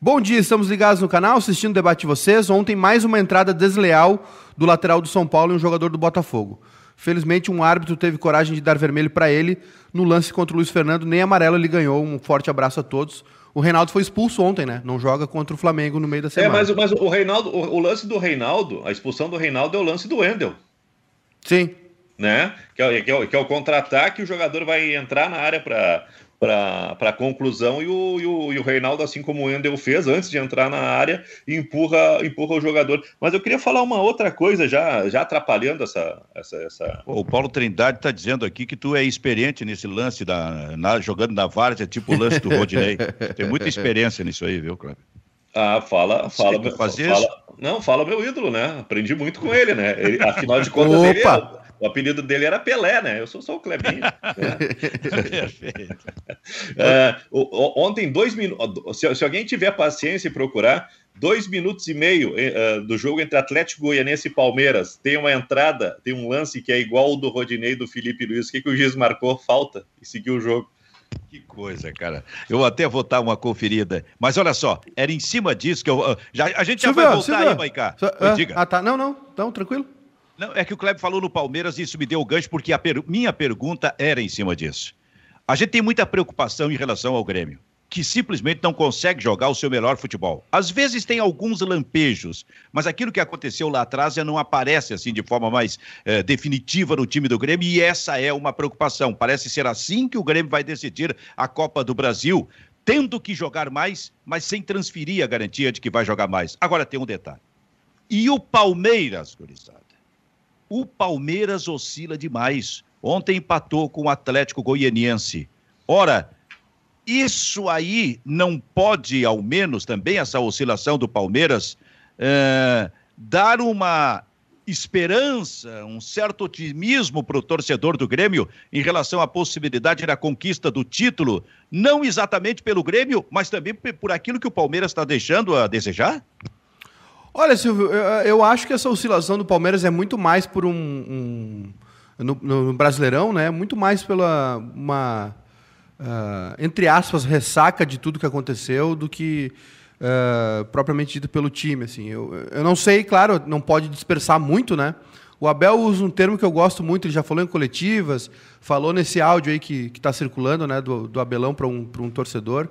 Bom dia, estamos ligados no canal, assistindo o debate de vocês. Ontem, mais uma entrada desleal do lateral do São Paulo e um jogador do Botafogo. Felizmente, um árbitro teve coragem de dar vermelho para ele no lance contra o Luiz Fernando, nem amarelo ele ganhou. Um forte abraço a todos. O Reinaldo foi expulso ontem, né? Não joga contra o Flamengo no meio da semana. É, mas, mas o Reinaldo, o, o lance do Reinaldo, a expulsão do Reinaldo é o lance do Wendel. Sim né? Que é, que é, que é o contra-ataque, o jogador vai entrar na área para para conclusão e o, e, o, e o Reinaldo, assim como o Endel fez antes de entrar na área, empurra, empurra o jogador. Mas eu queria falar uma outra coisa, já, já atrapalhando essa. essa, essa... O Paulo Trindade está dizendo aqui que tu é experiente nesse lance, da, na, jogando na várzea, tipo o lance do Rodinei. Tem muita experiência nisso aí, viu, Cláudio? Ah, fala, fala, meu, fala, não, fala meu ídolo, né? Aprendi muito com ele, né? Ele, afinal de contas, ele, o apelido dele era Pelé, né? Eu sou só o Clebinho. Né? Perfeito. É, ontem, dois minutos. Se, se, alguém tiver paciência e procurar, dois minutos e meio uh, do jogo entre Atlético Goianense e Palmeiras, tem uma entrada, tem um lance que é igual o do Rodinei do Felipe Luiz. O que, que o juiz marcou? Falta e seguiu o jogo. Que coisa, cara. Eu até vou dar uma conferida. Mas olha só, era em cima disso que eu. Ah, já, a gente já Silvio, vai voltar Silvio. aí, Maicá. Ah, diga. Ah, tá. Não, não. Então, tranquilo. Não, é que o Kleber falou no Palmeiras e isso me deu o gancho, porque a per... minha pergunta era em cima disso. A gente tem muita preocupação em relação ao Grêmio que simplesmente não consegue jogar o seu melhor futebol. Às vezes tem alguns lampejos, mas aquilo que aconteceu lá atrás já não aparece assim de forma mais eh, definitiva no time do Grêmio e essa é uma preocupação. Parece ser assim que o Grêmio vai decidir a Copa do Brasil, tendo que jogar mais, mas sem transferir a garantia de que vai jogar mais. Agora tem um detalhe. E o Palmeiras, gurizada? O Palmeiras oscila demais. Ontem empatou com o Atlético Goianiense. Ora, isso aí não pode, ao menos também, essa oscilação do Palmeiras, é, dar uma esperança, um certo otimismo para o torcedor do Grêmio em relação à possibilidade da conquista do título, não exatamente pelo Grêmio, mas também por aquilo que o Palmeiras está deixando a desejar? Olha, Silvio, eu, eu, acho que essa oscilação do Palmeiras é muito mais por um. um no, no, Brasileirão, né? Muito mais pela uma uh, entre aspas, ressaca de tudo que aconteceu do que uh, propriamente dito pelo time. Assim. Eu, eu não sei, claro, não pode dispersar muito, né? O Abel usa um termo que eu gosto muito, ele já falou em coletivas, falou nesse áudio aí que está circulando, né, do, do Abelão para um, um torcedor,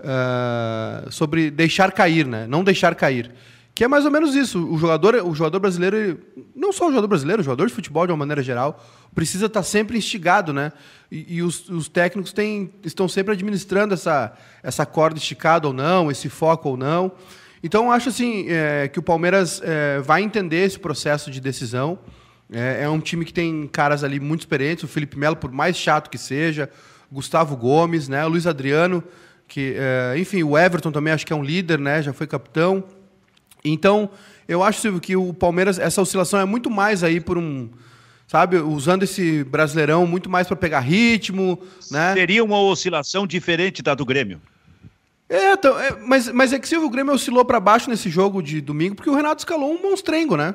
uh, sobre deixar cair, né? Não deixar cair. Que é mais ou menos isso. O jogador, o jogador brasileiro, não só o jogador brasileiro, o jogador de futebol de uma maneira geral, precisa estar sempre instigado, né? E, e os, os, técnicos têm, estão sempre administrando essa, essa corda esticada ou não, esse foco ou não. Então, acho assim, é, que o Palmeiras é, vai entender esse processo de decisão. É, é, um time que tem caras ali muito experientes, o Felipe Melo, por mais chato que seja, Gustavo Gomes, né? o Luiz Adriano, que, é, enfim, o Everton também acho que é um líder, né? já foi capitão. Então, eu acho, Silvio, que o Palmeiras, essa oscilação é muito mais aí por um. Sabe, usando esse brasileirão muito mais para pegar ritmo, né? Seria uma oscilação diferente da do Grêmio. É, então, é mas, mas é que Silvio, o Grêmio oscilou para baixo nesse jogo de domingo porque o Renato escalou um monstrengo, né?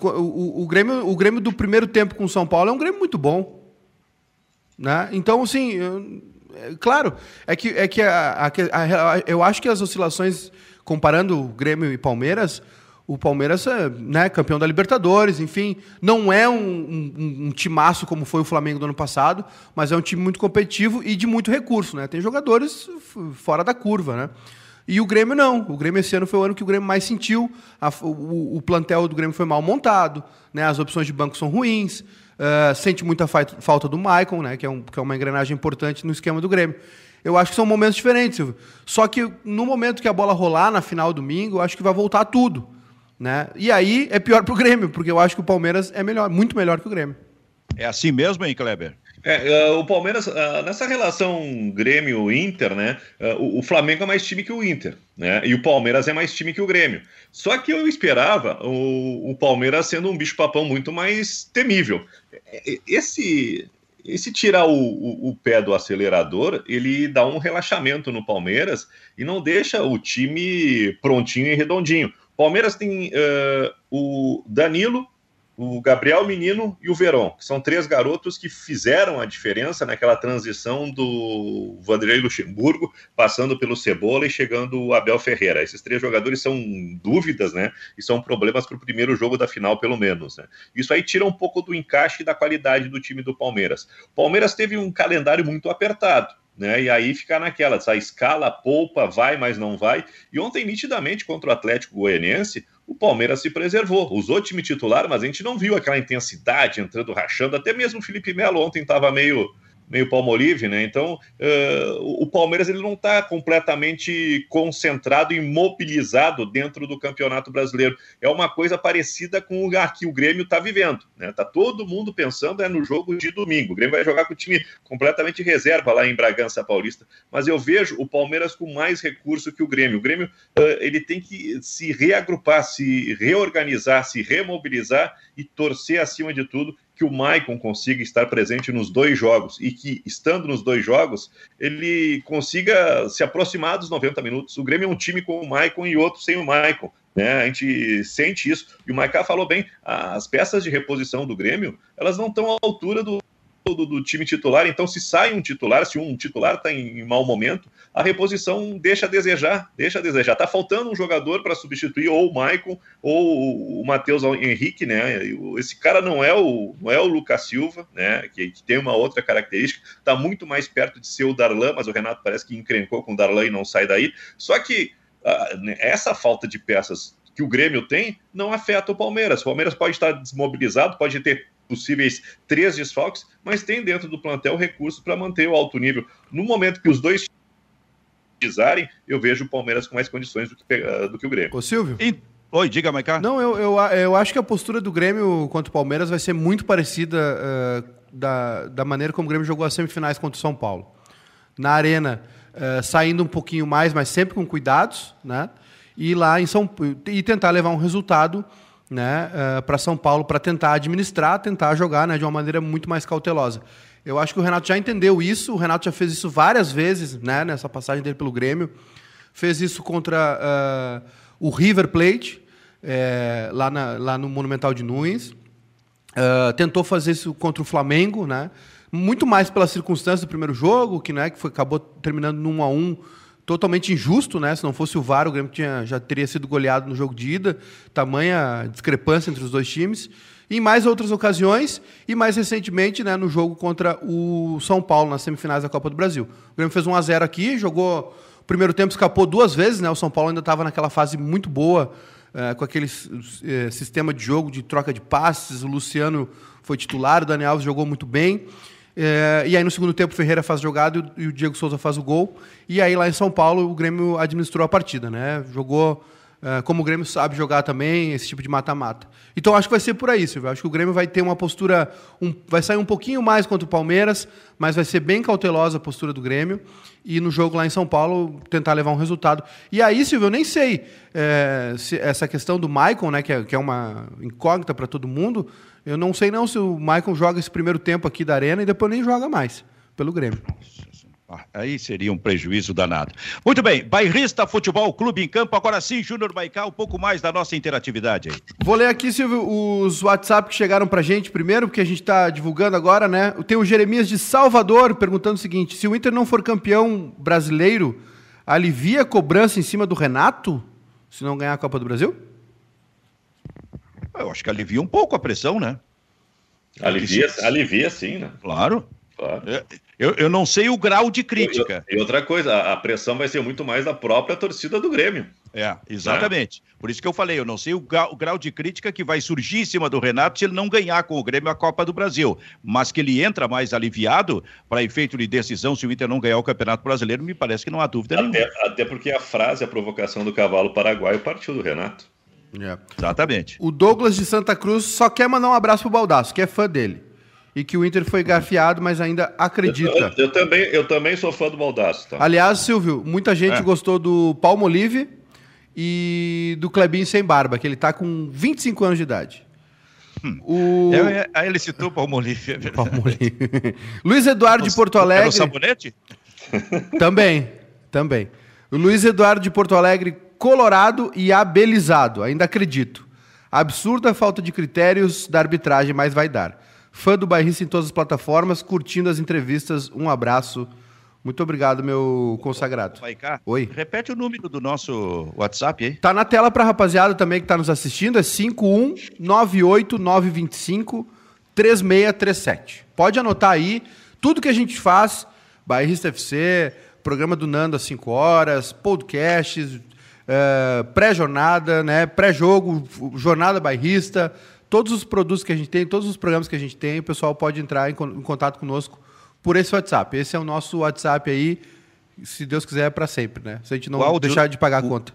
O, o, o, Grêmio, o Grêmio do primeiro tempo com o São Paulo é um Grêmio muito bom. Né? Então, assim, eu, é, claro, é que, é que a, a, a, eu acho que as oscilações comparando o Grêmio e Palmeiras, o Palmeiras é né, campeão da Libertadores, enfim, não é um, um, um, timaço como foi o Flamengo do ano passado, mas é um time muito competitivo e de muito recurso, né? Tem jogadores fora da curva, né? E o Grêmio não. O Grêmio esse ano foi o ano que o Grêmio mais sentiu. A, o, o, plantel do Grêmio foi mal montado, né? As opções de banco são ruins. Uh, sente muita falta do Maicon, né? Que é, um, que é uma engrenagem importante no esquema do Grêmio. Eu acho que são momentos diferentes, Silvio. Só que no momento que a bola rolar na final domingo, eu acho que vai voltar tudo. Né? E aí é pior para o Grêmio, porque eu acho que o Palmeiras é melhor, muito melhor que o Grêmio. É assim mesmo, hein, Kleber? É, uh, o Palmeiras, uh, nessa relação Grêmio-Inter, né? Uh, o, o, Flamengo é mais time que o Inter, né? E o Palmeiras é mais time que o Grêmio. Só que eu esperava o, o Palmeiras sendo um bicho-papão muito mais temível. Esse, e se tirar o, o, o, pé do acelerador, ele dá um relaxamento no Palmeiras e não deixa o time prontinho e redondinho. Palmeiras tem uh, o Danilo, o Gabriel Menino e o Verón, que são três garotos que fizeram a diferença naquela transição do Vanderlei Luxemburgo, passando pelo Cebola e chegando o Abel Ferreira. Esses três jogadores são dúvidas, né? E são problemas para o primeiro jogo da final, pelo menos. Né? Isso aí tira um pouco do encaixe e da qualidade do time do Palmeiras. O Palmeiras teve um calendário muito apertado. Né? E aí fica naquela, a escala, poupa, vai, mas não vai. E ontem, nitidamente, contra o Atlético Goianiense, o Palmeiras se preservou. Usou time titular, mas a gente não viu aquela intensidade entrando, rachando. Até mesmo o Felipe Melo ontem estava meio meio Palmolive, né? Então, uh, o Palmeiras ele não está completamente concentrado e mobilizado dentro do Campeonato Brasileiro. É uma coisa parecida com o que o Grêmio está vivendo, né? Tá todo mundo pensando é no jogo de domingo. O Grêmio vai jogar com o time completamente reserva lá em Bragança Paulista, mas eu vejo o Palmeiras com mais recurso que o Grêmio. O Grêmio uh, ele tem que se reagrupar, se reorganizar, se remobilizar e torcer acima de tudo que o Maicon consiga estar presente nos dois jogos e que, estando nos dois jogos, ele consiga se aproximar dos 90 minutos. O Grêmio é um time com o Maicon e outro sem o Maicon. Né? A gente sente isso. E o Maicon falou bem: as peças de reposição do Grêmio elas não estão à altura do, do, do, time titular. Então, se sai um titular, se um titular está em, em mau momento, a reposição deixa a desejar, deixa a desejar. Está faltando um jogador para substituir ou o Maicon ou o Matheus Henrique, né? Esse cara não é o, não é o Lucas Silva, né? Que, que tem uma outra característica, está muito mais perto de ser o Darlan, mas o Renato parece que encrencou com o Darlan e não sai daí. Só que uh, essa falta de peças que o Grêmio tem não afeta o Palmeiras. O Palmeiras pode estar desmobilizado, pode ter possíveis três desfalques, mas tem dentro do plantel recursos para manter o alto nível. No momento que os dois pisarem, eu vejo o Palmeiras com mais condições do que, uh, do que o Grêmio. Ô, Silvio. E... Oi, diga, Maicá. Não, eu, eu, eu acho que a postura do Grêmio contra o Palmeiras vai ser muito parecida uh, da, da maneira como o Grêmio jogou as semifinais contra o São Paulo. Na arena, uh, saindo um pouquinho mais, mas sempre com cuidados, né? E lá em São e tentar levar um resultado né, uh, para São Paulo para tentar administrar, tentar jogar né, de uma maneira muito mais cautelosa. Eu acho que o Renato já entendeu isso, o Renato já fez isso várias vezes né, nessa passagem dele pelo Grêmio. Fez isso contra uh, o River Plate, é, lá, na, lá no Monumental de Nunes. Uh, tentou fazer isso contra o Flamengo, né? muito mais pelas circunstâncias do primeiro jogo, que, né, que foi, acabou terminando 1 a 1 totalmente injusto, né? Se não fosse o VAR, o Grêmio tinha, já teria sido goleado no jogo de ida. Tamanha discrepância entre os dois times. Em mais outras ocasiões, e mais recentemente, né, no jogo contra o São Paulo, nas semifinais da Copa do Brasil. O Grêmio fez 1 a 0 aqui, jogou. O primeiro tempo escapou duas vezes, né? O São Paulo ainda estava naquela fase muito boa, é, com aquele é, sistema de jogo de troca de passes. O Luciano foi titular, o Daniel Alves jogou muito bem. É, e aí no segundo tempo o Ferreira faz jogada e o Diego Souza faz o gol. E aí lá em São Paulo o Grêmio administrou a partida, né? Jogou como o Grêmio sabe jogar também, esse tipo de mata-mata. Então acho que vai ser por aí, Silvio. Acho que o Grêmio vai ter uma postura, um, vai sair um pouquinho mais contra o Palmeiras, mas vai ser bem cautelosa a postura do Grêmio. E no jogo lá em São Paulo tentar levar um resultado. E aí, Silvio, eu nem sei é, se essa questão do Maicon, né, que é, que é uma incógnita para todo mundo, eu não sei não se o Michael joga esse primeiro tempo aqui da Arena e depois nem joga mais pelo Grêmio. Ah, aí seria um prejuízo danado. Muito bem, Bairrista Futebol Clube em Campo. Agora sim, Júnior Baicá, um pouco mais da nossa interatividade aí. Vou ler aqui, Silvio, os WhatsApp que chegaram pra gente primeiro, porque a gente tá divulgando agora, né? Tem o Jeremias de Salvador perguntando o seguinte: se o Inter não for campeão brasileiro, alivia a cobrança em cima do Renato se não ganhar a Copa do Brasil? Eu acho que alivia um pouco a pressão, né? Alivia, alivia sim, né? Claro. claro. Eu, eu não sei o grau de crítica. E outra coisa, a pressão vai ser muito mais da própria torcida do Grêmio. É, exatamente. É. Por isso que eu falei, eu não sei o grau, o grau, de crítica que vai surgir em cima do Renato se ele não ganhar com o Grêmio a Copa do Brasil. Mas que ele entra mais aliviado para efeito de decisão se o Inter não ganhar o Campeonato Brasileiro, me parece que não há dúvida até, nenhuma. Até porque a frase, a provocação do cavalo paraguaio partiu do Renato. É. Exatamente. O Douglas de Santa Cruz só quer mandar um abraço pro Baldaço, que é fã dele. E que o Inter foi gafiado, mas ainda acredita. Eu, eu também, eu também sou fã do Baldaço. Tá? Aliás, Silvio, muita gente é. gostou do Palmolive e do Clebinho Sem Barba, que ele tá com 25 anos de idade. Hum. O... Eu, aí ele citou o Palmolive, é Palmolive. Luiz Eduardo de Porto Alegre. Era o sabonete? também, também. O Luiz Eduardo de Porto Alegre colorado e abelizado, ainda acredito. Absurda falta de critérios da arbitragem, mas vai dar. Fã do Bairrista em todas as plataformas, curtindo as entrevistas. Um abraço. Muito obrigado, meu consagrado. Vai cá. Oi. Repete o número do nosso WhatsApp aí. Tá na tela para rapaziada também que está nos assistindo, é 5198925 3637. Pode anotar aí tudo que a gente faz, Bairrista FC, programa do Nando às 5 horas, podcasts, é, pré-jornada, né, pré-jogo, jornada bairrista, todos os produtos que a gente tem, todos os programas que a gente tem, o pessoal pode entrar em, em contato conosco por esse WhatsApp. Esse é o nosso WhatsApp aí, se Deus quiser, é para sempre, né? Se a gente não áudio, deixar de pagar a conta.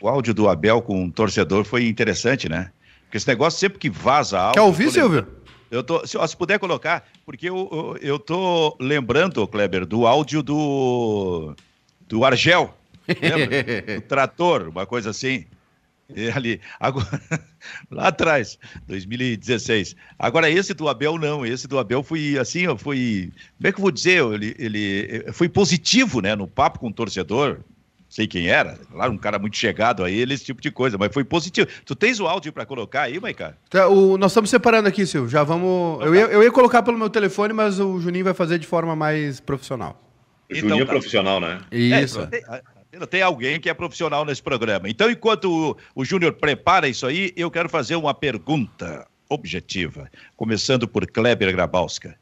O áudio do Abel com um torcedor foi interessante, né? Porque esse negócio sempre que vaza áudio... Quer ouvir, Silvio? Eu tô, se, se, puder colocar, porque eu, eu, eu tô lembrando, Kleber, do áudio do, do Argel, lembra? o trator, uma coisa assim. E ali, agora, lá atrás, 2016. Agora, esse do Abel, não. Esse do Abel foi assim, foi. Como é que eu vou dizer? Ele, ele foi positivo, né? No papo com o torcedor sei quem era, claro, um cara muito chegado a ele, esse tipo de coisa, mas foi positivo. Tu tens o áudio para colocar aí, Maica? Tá, o, nós estamos separando aqui, Silvio, já vamos... Eu ia, eu ia colocar pelo meu telefone, mas o Juninho vai fazer de forma mais profissional. O então, Juninho é tá. profissional, né? Isso. É, tem, alguém que é profissional nesse programa. Então, enquanto o, o Júnior prepara isso aí, eu quero fazer uma pergunta objetiva, começando por Kleber Grabowska.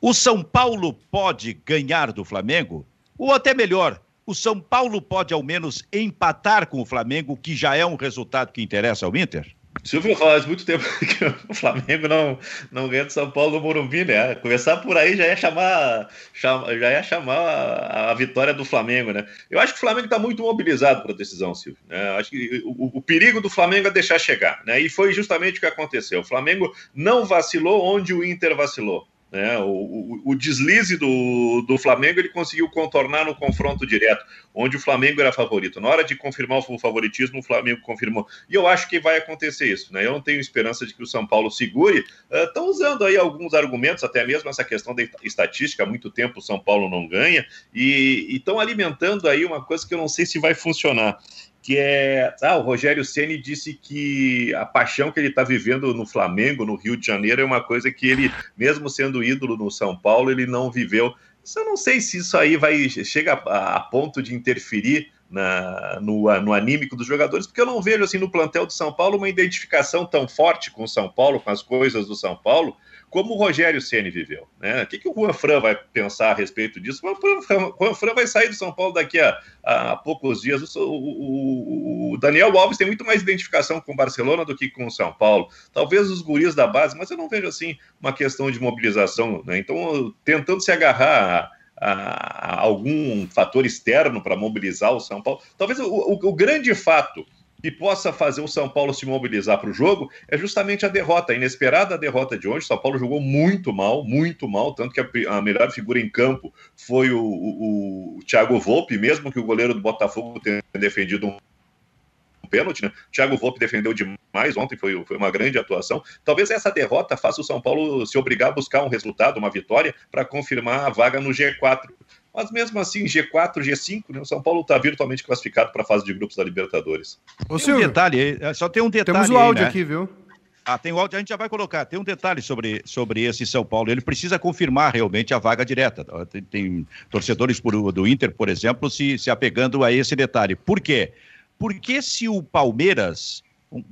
O São Paulo pode ganhar do Flamengo? Ou até melhor, o São Paulo pode ao menos empatar com o Flamengo, que já é um resultado que interessa ao Inter? Silvio faz muito tempo que o Flamengo não, não ganha do São Paulo no Morumbi, né? Começar por aí já ia chamar, chama, já ia chamar a, a, vitória do Flamengo, né? Eu acho que o Flamengo está muito mobilizado para a decisão, Silvio. Né? Acho que o, o, perigo do Flamengo é deixar chegar, né? E foi justamente o que aconteceu. O Flamengo não vacilou onde o Inter vacilou. Né? O, o, o, deslize do, do Flamengo ele conseguiu contornar no confronto direto, onde o Flamengo era favorito. Na hora de confirmar o favoritismo, o Flamengo confirmou. E eu acho que vai acontecer isso. Né? Eu não tenho esperança de que o São Paulo segure. Estão uh, usando aí alguns argumentos, até mesmo essa questão da estatística. Há muito tempo o São Paulo não ganha. E estão alimentando aí uma coisa que eu não sei se vai funcionar que é. Ah, o Rogério Ceni disse que a paixão que ele está vivendo no Flamengo, no Rio de Janeiro, é uma coisa que ele, mesmo sendo ídolo no São Paulo, ele não viveu. Eu não sei se isso aí vai chega a, a ponto de interferir na, no, no anímico dos jogadores, porque eu não vejo assim no plantel do São Paulo uma identificação tão forte com o São Paulo, com as coisas do São Paulo, como o Rogério Ceni viveu. Né? O que, que o Juan Fran vai pensar a respeito disso? O Juan Fran vai sair do São Paulo daqui a, a poucos dias. O, o, o, Daniel Alves tem muito mais identificação com o Barcelona do que com o São Paulo. Talvez os guris da base, mas eu não vejo assim uma questão de mobilização. Né? Então, tentando se agarrar a, a, algum fator externo para mobilizar o São Paulo. Talvez o grande fato que possa fazer o São Paulo se mobilizar para o jogo é justamente a derrota, a inesperada derrota de hoje. O São Paulo jogou muito mal, muito mal, tanto que a, a melhor figura em campo foi o, o, o Thiago Volpe, mesmo que o goleiro do Botafogo tenha defendido um pênalti, né? O Thiago Volpe defendeu demais ontem, foi, foi uma grande atuação. Talvez essa derrota faça o São Paulo se obrigar a buscar um resultado, uma vitória, para confirmar a vaga no G4. Mas mesmo assim, G4, G5, né, o São Paulo está virtualmente classificado para a fase de grupos da Libertadores. Ô, tem um detalhe, é, só tem um detalhe. Temos o áudio aí, né? aqui, viu? Ah, tem o áudio, a gente já vai colocar. Tem um detalhe sobre, sobre esse São Paulo. Ele precisa confirmar realmente a vaga direta. Tem, tem torcedores por, do Inter, por exemplo, se, se apegando a esse detalhe. Por quê? Porque se o Palmeiras.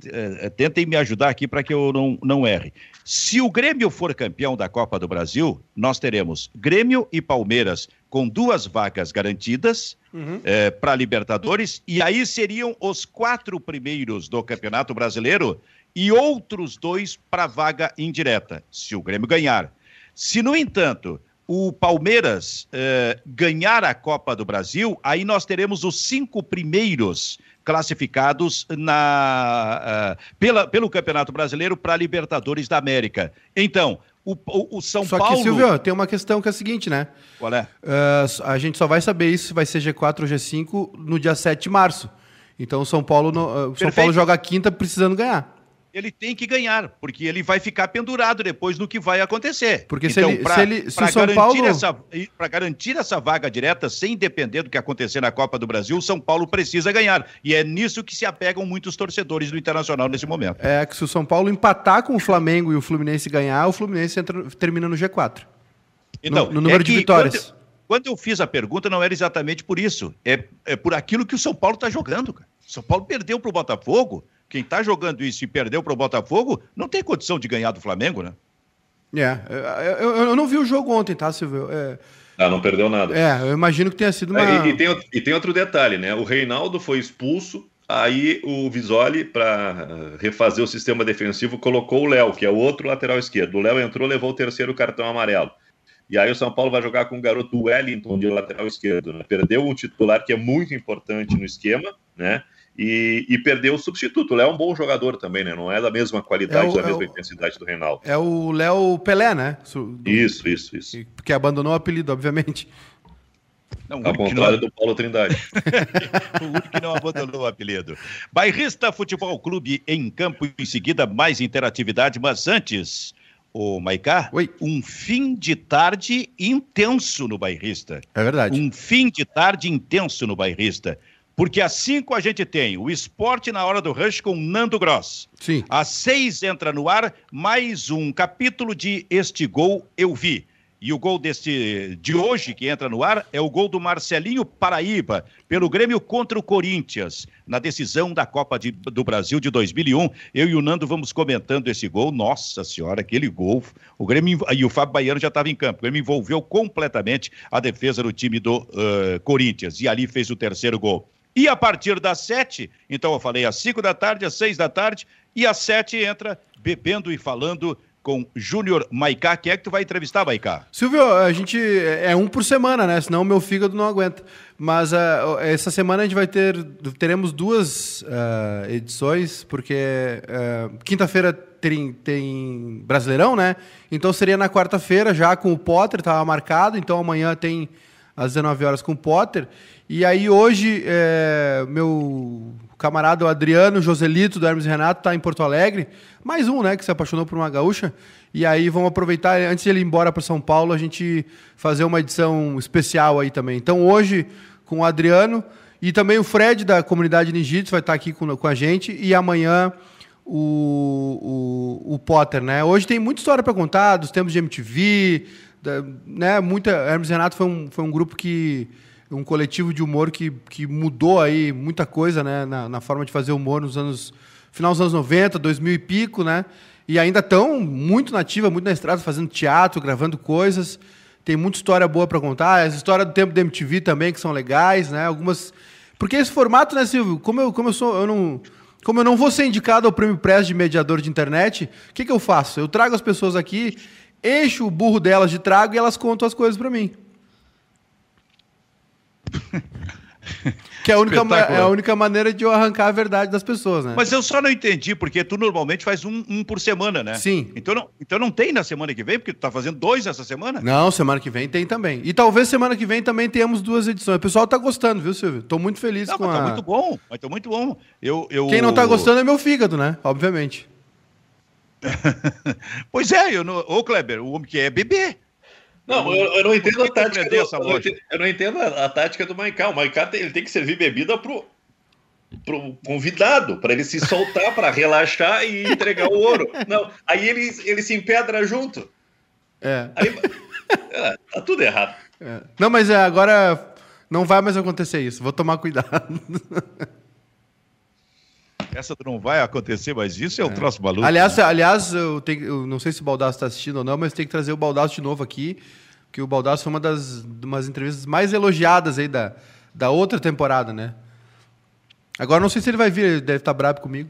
É, tentem me ajudar aqui para que eu não, não erre. Se o Grêmio for campeão da Copa do Brasil, nós teremos Grêmio e Palmeiras com duas vagas garantidas uhum. é, para Libertadores, e aí seriam os quatro primeiros do Campeonato Brasileiro e outros dois para vaga indireta, se o Grêmio ganhar. Se, no entanto, o Palmeiras é, ganhar a Copa do Brasil, aí nós teremos os cinco primeiros classificados na, uh, pela, pelo Campeonato Brasileiro para Libertadores da América. Então, o, o, o São só Paulo. Só que, Silvio, tem uma questão que é a seguinte, né? Qual é? Uh, a gente só vai saber isso se vai ser G4 ou G5 no dia 7 de março. Então o São Paulo, no, uh, São Paulo joga quinta precisando ganhar ele tem que ganhar, porque ele vai ficar pendurado depois no que vai acontecer. Porque então, se ele, pra, se ele se o São Paulo para garantir essa vaga direta sem depender do que acontecer na Copa do Brasil, o São Paulo precisa ganhar. E é nisso que se apegam muitos torcedores do Internacional nesse momento. É que se o São Paulo empatar com o Flamengo e o Fluminense ganhar, o Fluminense entra, termina no G4. Então, no, no número é de vitórias. Quando, quando, eu fiz a pergunta, não era exatamente por isso. É, é por aquilo que o São Paulo está jogando, cara. O São Paulo perdeu para o Botafogo quem está jogando isso e perdeu para o Botafogo, não tem condição de ganhar do Flamengo, né? É, eu, eu não vi o jogo ontem, tá, Silvio? É... Ah, não perdeu nada. É, eu imagino que tenha sido uma. É, e, e, tem, e tem outro detalhe, né? O Reinaldo foi expulso, aí o Visoli, para refazer o sistema defensivo, colocou o Léo, que é o outro lateral esquerdo. O Léo entrou, levou o terceiro cartão amarelo. E aí o São Paulo vai jogar com o garoto Wellington de lateral esquerdo. Né? Perdeu um titular que é muito importante no esquema, né? E, e perdeu o substituto. O Léo é um bom jogador também, né? Não é da mesma qualidade, é o, da mesma é intensidade do Reinaldo. É o Léo Pelé, né? Do, isso, isso, isso. Que abandonou o apelido, obviamente. Não, Ao contrário não... do Paulo Trindade. o único que não abandonou o apelido. Bairrista Futebol Clube em campo, em seguida mais interatividade, mas antes, o Maicá, Oi. um fim de tarde intenso no Bairrista. É verdade. Um fim de tarde intenso no Bairrista. Porque às 5 a gente tem o esporte na hora do rush com Nando Gross. Sim. Às 6 entra no ar mais um capítulo de Este Gol Eu Vi. E o gol deste, de hoje, que entra no ar, é o gol do Marcelinho Paraíba, pelo Grêmio contra o Corinthians, na decisão da Copa de, do Brasil de 2001. Eu e o Nando vamos comentando esse gol. Nossa Senhora, aquele gol. O Grêmio e o Fábio Baiano já estava em campo. O Grêmio envolveu completamente a defesa do time do uh, Corinthians. E ali fez o terceiro gol. E a partir das sete, então eu falei às cinco da tarde, às seis da tarde, e às sete entra bebendo e falando com Júnior Maicá. Quem é que tu vai entrevistar, Maicá? Silvio, a gente é um por semana, né? Senão o meu fígado não aguenta. Mas uh, essa semana a gente vai ter, teremos duas uh, edições, porque uh, quinta-feira tem, tem Brasileirão, né? Então seria na quarta-feira já com o Potter, estava marcado. Então amanhã tem às 19 horas com o Potter. E aí hoje, é, meu camarada Adriano Joselito, do Hermes Renato, está em Porto Alegre. Mais um, né, que se apaixonou por uma gaúcha. E aí vamos aproveitar, antes de ele ir embora para São Paulo, a gente fazer uma edição especial aí também. Então hoje, com o Adriano e também o Fred, da comunidade Ninjitsu, vai estar tá aqui com, com a gente. E amanhã o, o, o Potter, né? Hoje tem muita história para contar, dos tempos de MTV, né? Muita, Hermes Renato foi um, foi um grupo que um coletivo de humor que, que mudou aí muita coisa, né, na, na, forma de fazer humor nos anos final dos anos 90, 2000 e pico, né? E ainda estão muito nativa, muito na estrada, fazendo teatro, gravando coisas. Tem muita história boa para contar. As histórias do tempo da MTV também que são legais, né? Algumas porque esse formato, né, Silvio, como eu, como eu sou, eu não como eu não vou ser indicado ao Prêmio Press de mediador de internet, o que, que eu faço? Eu trago as pessoas aqui, encho o burro delas de trago e elas contam as coisas para mim. Que é a, única, é a única maneira de eu arrancar a verdade das pessoas, né? Mas eu só não entendi, porque tu normalmente faz um, um, por semana, né? Sim. Então não, então não tem na semana que vem, porque tu tá fazendo dois essa semana? Não, semana que vem tem também. E talvez semana que vem também tenhamos duas edições. O pessoal tá gostando, viu, Silvio? Tô muito feliz não, com mas tá a... muito bom, mas tá muito bom. Eu, eu... Quem não tá gostando é meu fígado, né? Obviamente. pois é, eu não... ô Kleber, o homem que é bebê. Não, eu, eu não entendo a tática do, eu, não entendo, eu não entendo a, a tática do Maicá. O Maicá tem, ele tem que servir bebida pro, pro convidado, para ele se soltar, para relaxar e entregar o ouro. Não, aí ele, ele se empedra junto. É. Aí, é, tá tudo errado. É. Não, mas é, agora não vai mais acontecer isso. Vou tomar cuidado. Essa não vai acontecer, mas isso é, é. o troço maluco. Aliás, aliás eu, tenho, eu não sei se o Baldasso está assistindo ou não, mas tem que trazer o Baldasso de novo aqui, que o Baldasso foi uma das umas entrevistas mais elogiadas aí da, da outra temporada, né? Agora não sei se ele vai vir, ele deve estar tá bravo comigo.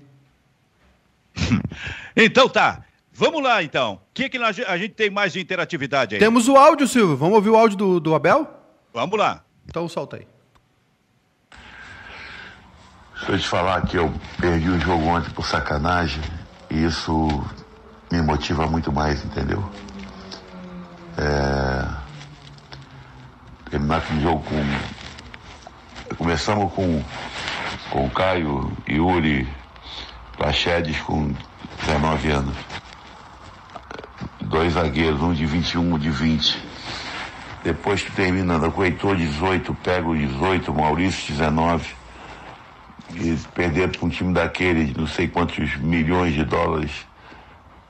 então tá. Vamos lá, então. O que, que a gente tem mais de interatividade aí? Temos o áudio, Silvio. Vamos ouvir o áudio do, do Abel? Vamos lá. Então solta aí. Deixa eu te falar que eu perdi o jogo ontem por sacanagem e isso me motiva muito mais, entendeu? É... Terminar aquele jogo com. Começamos com, com o Caio, Yuri, Prachedes com 19 anos. Dois zagueiros, um de 21, um de 20. Depois que terminando com o Heitor 18, pego 18, Maurício 19 e perder para um time daquele de não sei quantos milhões de dólares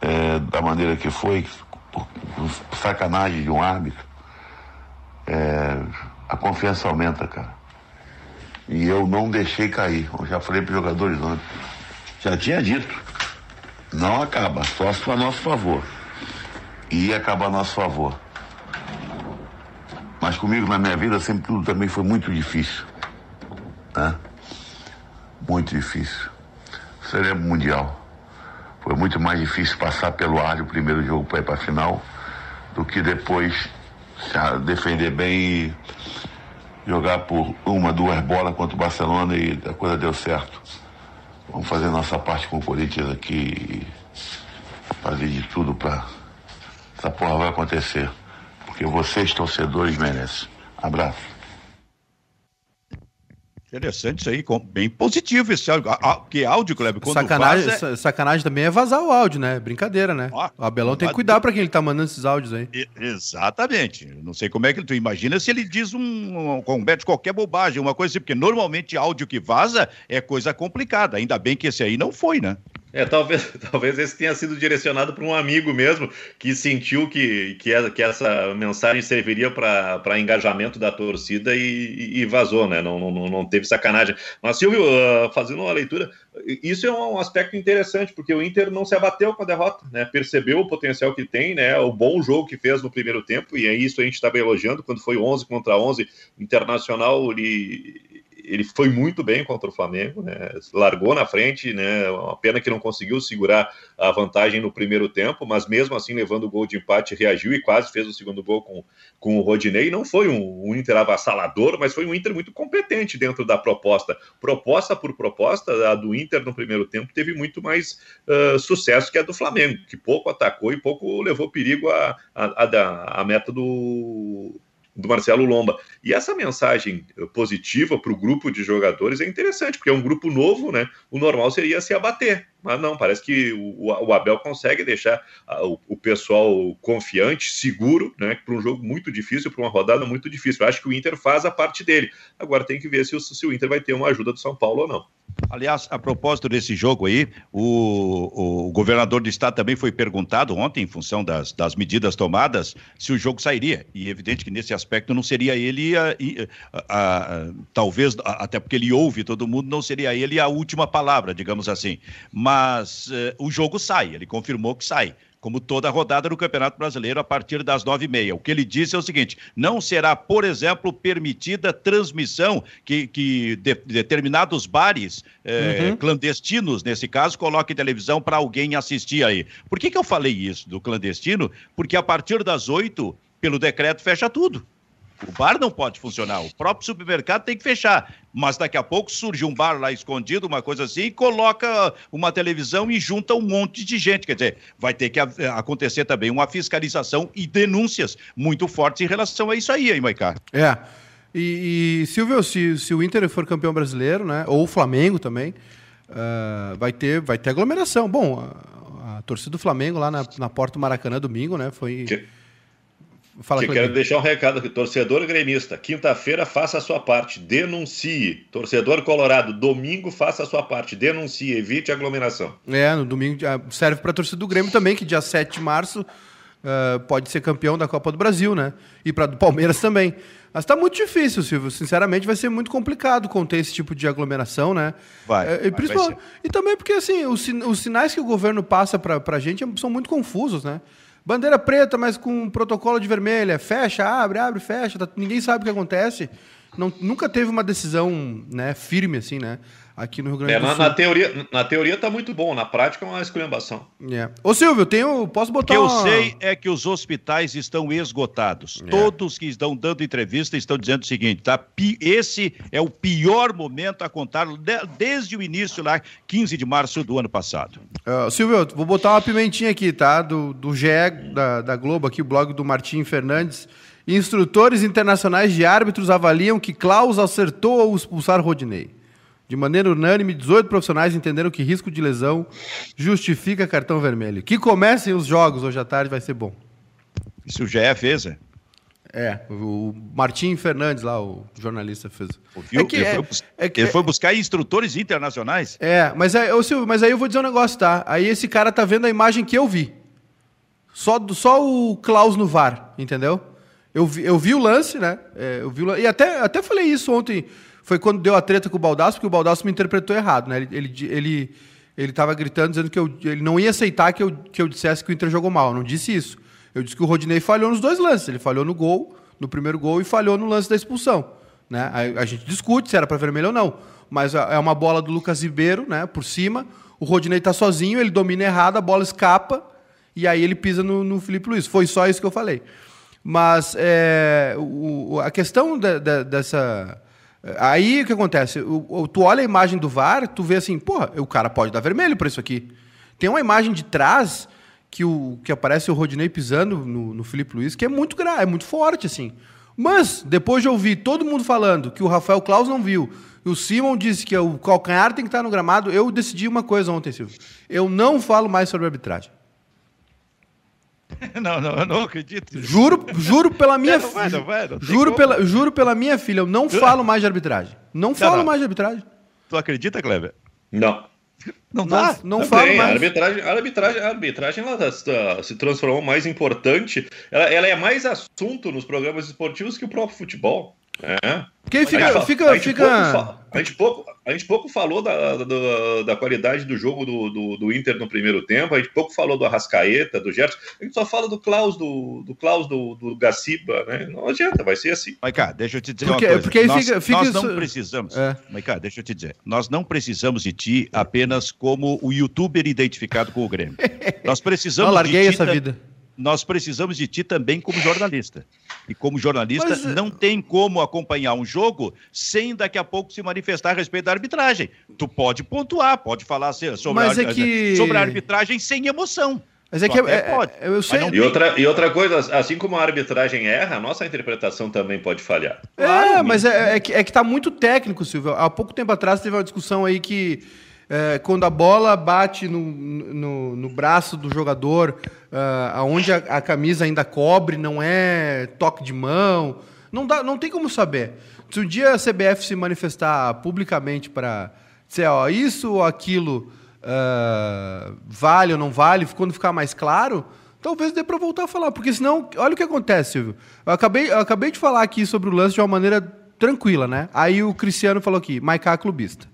é, da maneira que foi, por, por sacanagem de um árbitro, é, a confiança aumenta, cara. E eu não deixei cair. Eu já falei para os jogadores ontem. Já tinha dito. Não acaba, só se for a nosso favor. E ia acabar a nosso favor. Mas comigo na minha vida sempre tudo também foi muito difícil. Né? Muito difícil. Seria mundial. Foi muito mais difícil passar pelo ar o primeiro jogo para ir para a final do que depois defender bem e jogar por uma, duas bolas contra o Barcelona e a coisa deu certo. Vamos fazer nossa parte com o Corinthians aqui e fazer de tudo para essa porra vai acontecer. Porque vocês, torcedores, merecem. Abraço. Interessante isso aí, bem positivo esse áudio. Que áudio, Kleber? Quando sacanagem, vaza... sacanagem também é vazar o áudio, né? Brincadeira, né? Ah, o Abelão tem que cuidar para quem ele tá mandando esses áudios aí. Exatamente. Não sei como é que tu imagina se ele diz um, comete qualquer bobagem, uma coisa assim, porque normalmente áudio que vaza é coisa complicada. Ainda bem que esse aí não foi, né? É, talvez, talvez esse tenha sido direcionado para um amigo mesmo que sentiu que, que, é, que essa mensagem serviria para engajamento da torcida e, e, vazou, né? Não, não, não teve sacanagem. Mas, Silvio, uh, fazendo uma leitura, isso é um aspecto interessante, porque o Inter não se abateu com a derrota, né? Percebeu o potencial que tem, né? O bom jogo que fez no primeiro tempo, e é isso a gente estava elogiando, quando foi 11 contra 11, Internacional, ele ele foi muito bem contra o Flamengo, né? largou na frente, né? uma pena que não conseguiu segurar a vantagem no primeiro tempo, mas mesmo assim, levando o gol de empate, reagiu e quase fez o segundo gol com, com o Rodinei. Não foi um, um Inter avassalador, mas foi um Inter muito competente dentro da proposta. Proposta por proposta, a do Inter no primeiro tempo teve muito mais uh, sucesso que a do Flamengo, que pouco atacou e pouco levou perigo à a, a, a, a meta do do Marcelo Lomba. E essa mensagem positiva para o grupo de jogadores é interessante, porque é um grupo novo, né? O normal seria se abater. Mas não, parece que o, o Abel consegue deixar o, o, pessoal confiante, seguro, né? Para um jogo muito difícil, para uma rodada muito difícil. Eu acho que o Inter faz a parte dele. Agora tem que ver se o, se o Inter vai ter uma ajuda do São Paulo ou não. Aliás, a propósito desse jogo aí, o, o governador do estado também foi perguntado ontem, em função das, das medidas tomadas, se o jogo sairia. E evidente que nesse aspecto não seria ele, a, a, a, talvez, até porque ele ouve todo mundo, não seria ele a última palavra, digamos assim. Mas uh, o jogo sai, ele confirmou que sai como toda rodada do Campeonato Brasileiro, a partir das nove e meia. O que ele disse é o seguinte: não será, por exemplo, permitida transmissão que, que de, determinados bares eh, uhum. clandestinos, nesse caso, coloquem televisão para alguém assistir aí. Por que, que eu falei isso do clandestino? Porque a partir das oito, pelo decreto, fecha tudo. O bar não pode funcionar, o próprio supermercado tem que fechar. Mas daqui a pouco surge um bar lá escondido, uma coisa assim, e coloca uma televisão e junta um monte de gente. Quer dizer, vai ter que acontecer também uma fiscalização e denúncias muito fortes em relação a isso aí, hein, Maicá? É. E, e Silvio, se, se o Inter for campeão brasileiro, né, ou o Flamengo também, uh, vai, ter, vai ter aglomeração. Bom, a, a torcida do Flamengo lá na, na porta do Maracanã domingo, né, foi... Que Fala que quero deixar um recado aqui. Torcedor gremista, quinta-feira faça a sua parte, denuncie. Torcedor colorado, domingo faça a sua parte, denuncie, evite aglomeração. É, no domingo serve para a torcida do Grêmio também, que dia 7 de março uh, pode ser campeão da Copa do Brasil, né? E para do Palmeiras também. Mas está muito difícil, Silvio. Sinceramente, vai ser muito complicado conter esse tipo de aglomeração, né? Vai. É, e, vai e também porque, assim, os, os sinais que o governo passa para a gente são muito confusos, né? Bandeira preta, mas com protocolo de vermelha. Fecha, abre, abre, fecha. Tá, ninguém sabe o que acontece. Não, nunca teve uma decisão né, firme assim, né? Aqui no Rio Grande é, do Sul. Na, na, teoria, na teoria tá muito bom, na prática é uma esculhambação. É. Ô Silvio, tenho, posso botar O que eu uma... sei é que os hospitais estão esgotados. É. Todos que estão dando entrevista estão dizendo o seguinte, tá? Esse é o pior momento a contar desde o início lá, 15 de março do ano passado. Uh, Silvio, vou botar uma pimentinha aqui, tá? Do, do GE, da, da Globo, aqui, o blog do Martim Fernandes. Instrutores internacionais de árbitros avaliam que Klaus acertou ao expulsar Rodinei. De maneira unânime, 18 profissionais entenderam que risco de lesão justifica cartão vermelho. Que comecem os jogos hoje à tarde, vai ser bom. Isso já é fez, é? É, o Martim Fernandes lá, o jornalista fez. Ouviu? É que, ele, é, foi, é que, ele foi buscar instrutores internacionais. É, mas, é, ô, Silvio, mas aí eu vou dizer um negócio, tá? Aí esse cara tá vendo a imagem que eu vi. Só, só o Klaus no VAR, entendeu? Eu vi, eu vi o lance, né? É, eu vi, e até, até falei isso ontem foi quando deu a treta com o Baldasso, porque o Baldasso me interpretou errado, né? Ele, ele, ele, ele tava gritando, dizendo que eu, ele não ia aceitar que eu, que eu dissesse que o Inter jogou mal. Eu não disse isso. Eu disse que o Rodinei falhou nos dois lances. Ele falhou no gol, no primeiro gol, e falhou no lance da expulsão. Né? A, a gente discute se era para vermelho ou não. Mas é uma bola do Lucas Ribeiro, né? Por cima. O Rodinei está sozinho, ele domina errado, a bola escapa, e aí ele pisa no, no Felipe Luiz. Foi só isso que eu falei. Mas é, o, a questão da, da, dessa. Aí o que acontece? O, o, tu olha a imagem do VAR, tu vê assim, porra, o cara pode dar vermelho para isso aqui. Tem uma imagem de trás que, o, que aparece o Rodinei pisando no, no Felipe Luiz, que é muito grave, é muito forte, assim. Mas, depois de ouvir todo mundo falando que o Rafael Claus não viu, e o Simon disse que o calcanhar tem que estar no gramado, eu decidi uma coisa ontem, Silvio. Eu não falo mais sobre arbitragem. Não, não, eu não acredito. Juro, juro pela minha filha. Juro pela, juro pela minha filha, eu não falo mais de arbitragem. Não falo não. mais de arbitragem. Tu acredita, Kleber? Não. Não dá, não, não falo mais. A arbitragem, a arbitragem, a arbitragem ela tá, se transformou mais importante. Ela, ela é mais assunto nos programas esportivos que o próprio futebol. É. Porque fica, fica, fica, a gente pouco, a gente pouco falou da, da, da qualidade do jogo do, do, do, Inter no primeiro tempo, a gente pouco falou do Arrascaeta, do Gerson, a gente só fala do Klaus, do, do Klaus, do, do Gaciba, né? Não adianta, vai ser assim. Cara, deixa eu te dizer porque, uma coisa. Porque nós, fica, fica nós isso... não precisamos, é. deixa eu te dizer, nós não precisamos de ti apenas como o youtuber identificado com o Grêmio. Nós precisamos não, larguei de ti essa vida nós precisamos de ti também como jornalista. E como jornalista, Mas, não tem como acompanhar um jogo sem daqui a pouco se manifestar a respeito da arbitragem. Tu pode pontuar, pode falar sobre, a, é que... sobre a arbitragem sem emoção. Mas é que é, é, é, eu sei. E outra, e outra coisa, assim como a arbitragem erra, a nossa interpretação também pode falhar. É, claro, mas é, é, que, é que tá muito técnico, Silvio. Há pouco tempo atrás teve uma discussão aí que é, quando a bola bate no, no, no braço do jogador, uh, aonde a, a, camisa ainda cobre, não é toque de mão, não, dá, não tem como saber. Se um dia a CBF se manifestar publicamente para dizer, ó, isso ou aquilo uh, vale ou não vale, quando ficar mais claro, talvez dê para voltar a falar, porque senão, olha o que acontece, Silvio. Eu acabei, eu acabei de falar aqui sobre o lance de uma maneira tranquila, né? Aí o Cristiano falou aqui, Maicá clubista.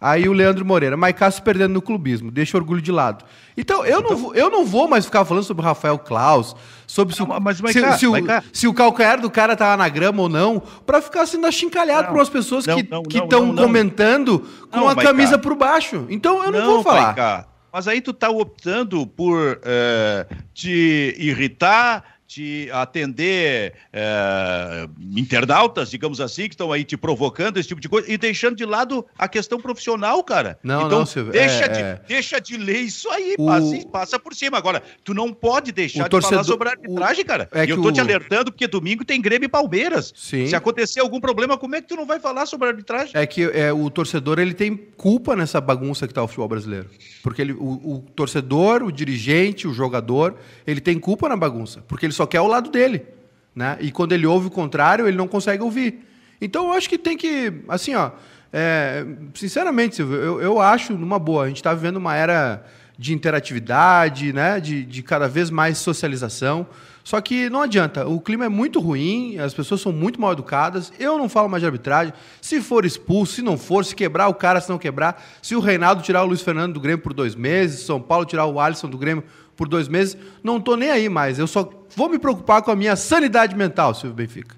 Aí o Leandro Moreira, Maicá se perdendo no clubismo, deixa o orgulho de lado. Então, eu, então... Não, vou, eu não vou mais ficar falando sobre o Rafael Klaus, sobre se, não, mas, Maicá, se, se, Maicá... o, se, o, calcanhar do cara tá na grama ou não, para ficar sendo achincalhado por umas pessoas não, que estão comentando com a Maicá. camisa por baixo. Então, eu não, vou falar. Mas aí tu tá optando por é, te irritar te atender é, internautas, digamos assim, que estão aí te provocando esse tipo de coisa e deixando de lado a questão profissional, cara. Não, então, não, Silvio. Deixa, é, de, é... deixa de ler isso aí, o... passa, passa, por cima. Agora, tu não pode deixar o de torcedor... falar sobre a arbitragem, o... cara. É e eu tô o... te alertando porque domingo tem Grêmio e Palmeiras. Sim. Se acontecer algum problema, como é que tu não vai falar sobre a arbitragem? É que é, o torcedor ele tem culpa nessa bagunça que tá o futebol brasileiro. Porque ele, o, o torcedor, o dirigente, o jogador, ele tem culpa na bagunça. Porque ele só quer o lado dele. Né? E quando ele ouve o contrário, ele não consegue ouvir. Então eu acho que tem que, assim, ó, é, sinceramente, Silvio, eu, eu acho numa boa. A gente está vivendo uma era de interatividade, né? de, de cada vez mais socialização. Só que não adianta, o clima é muito ruim, as pessoas são muito mal educadas. Eu não falo mais de arbitragem. Se for expulso, se não for, se quebrar o cara, se não quebrar. Se o Reinaldo tirar o Luiz Fernando do Grêmio por dois meses, São Paulo tirar o Alisson do Grêmio por dois meses, não estou nem aí mais. Eu só vou me preocupar com a minha sanidade mental, Silvio Benfica.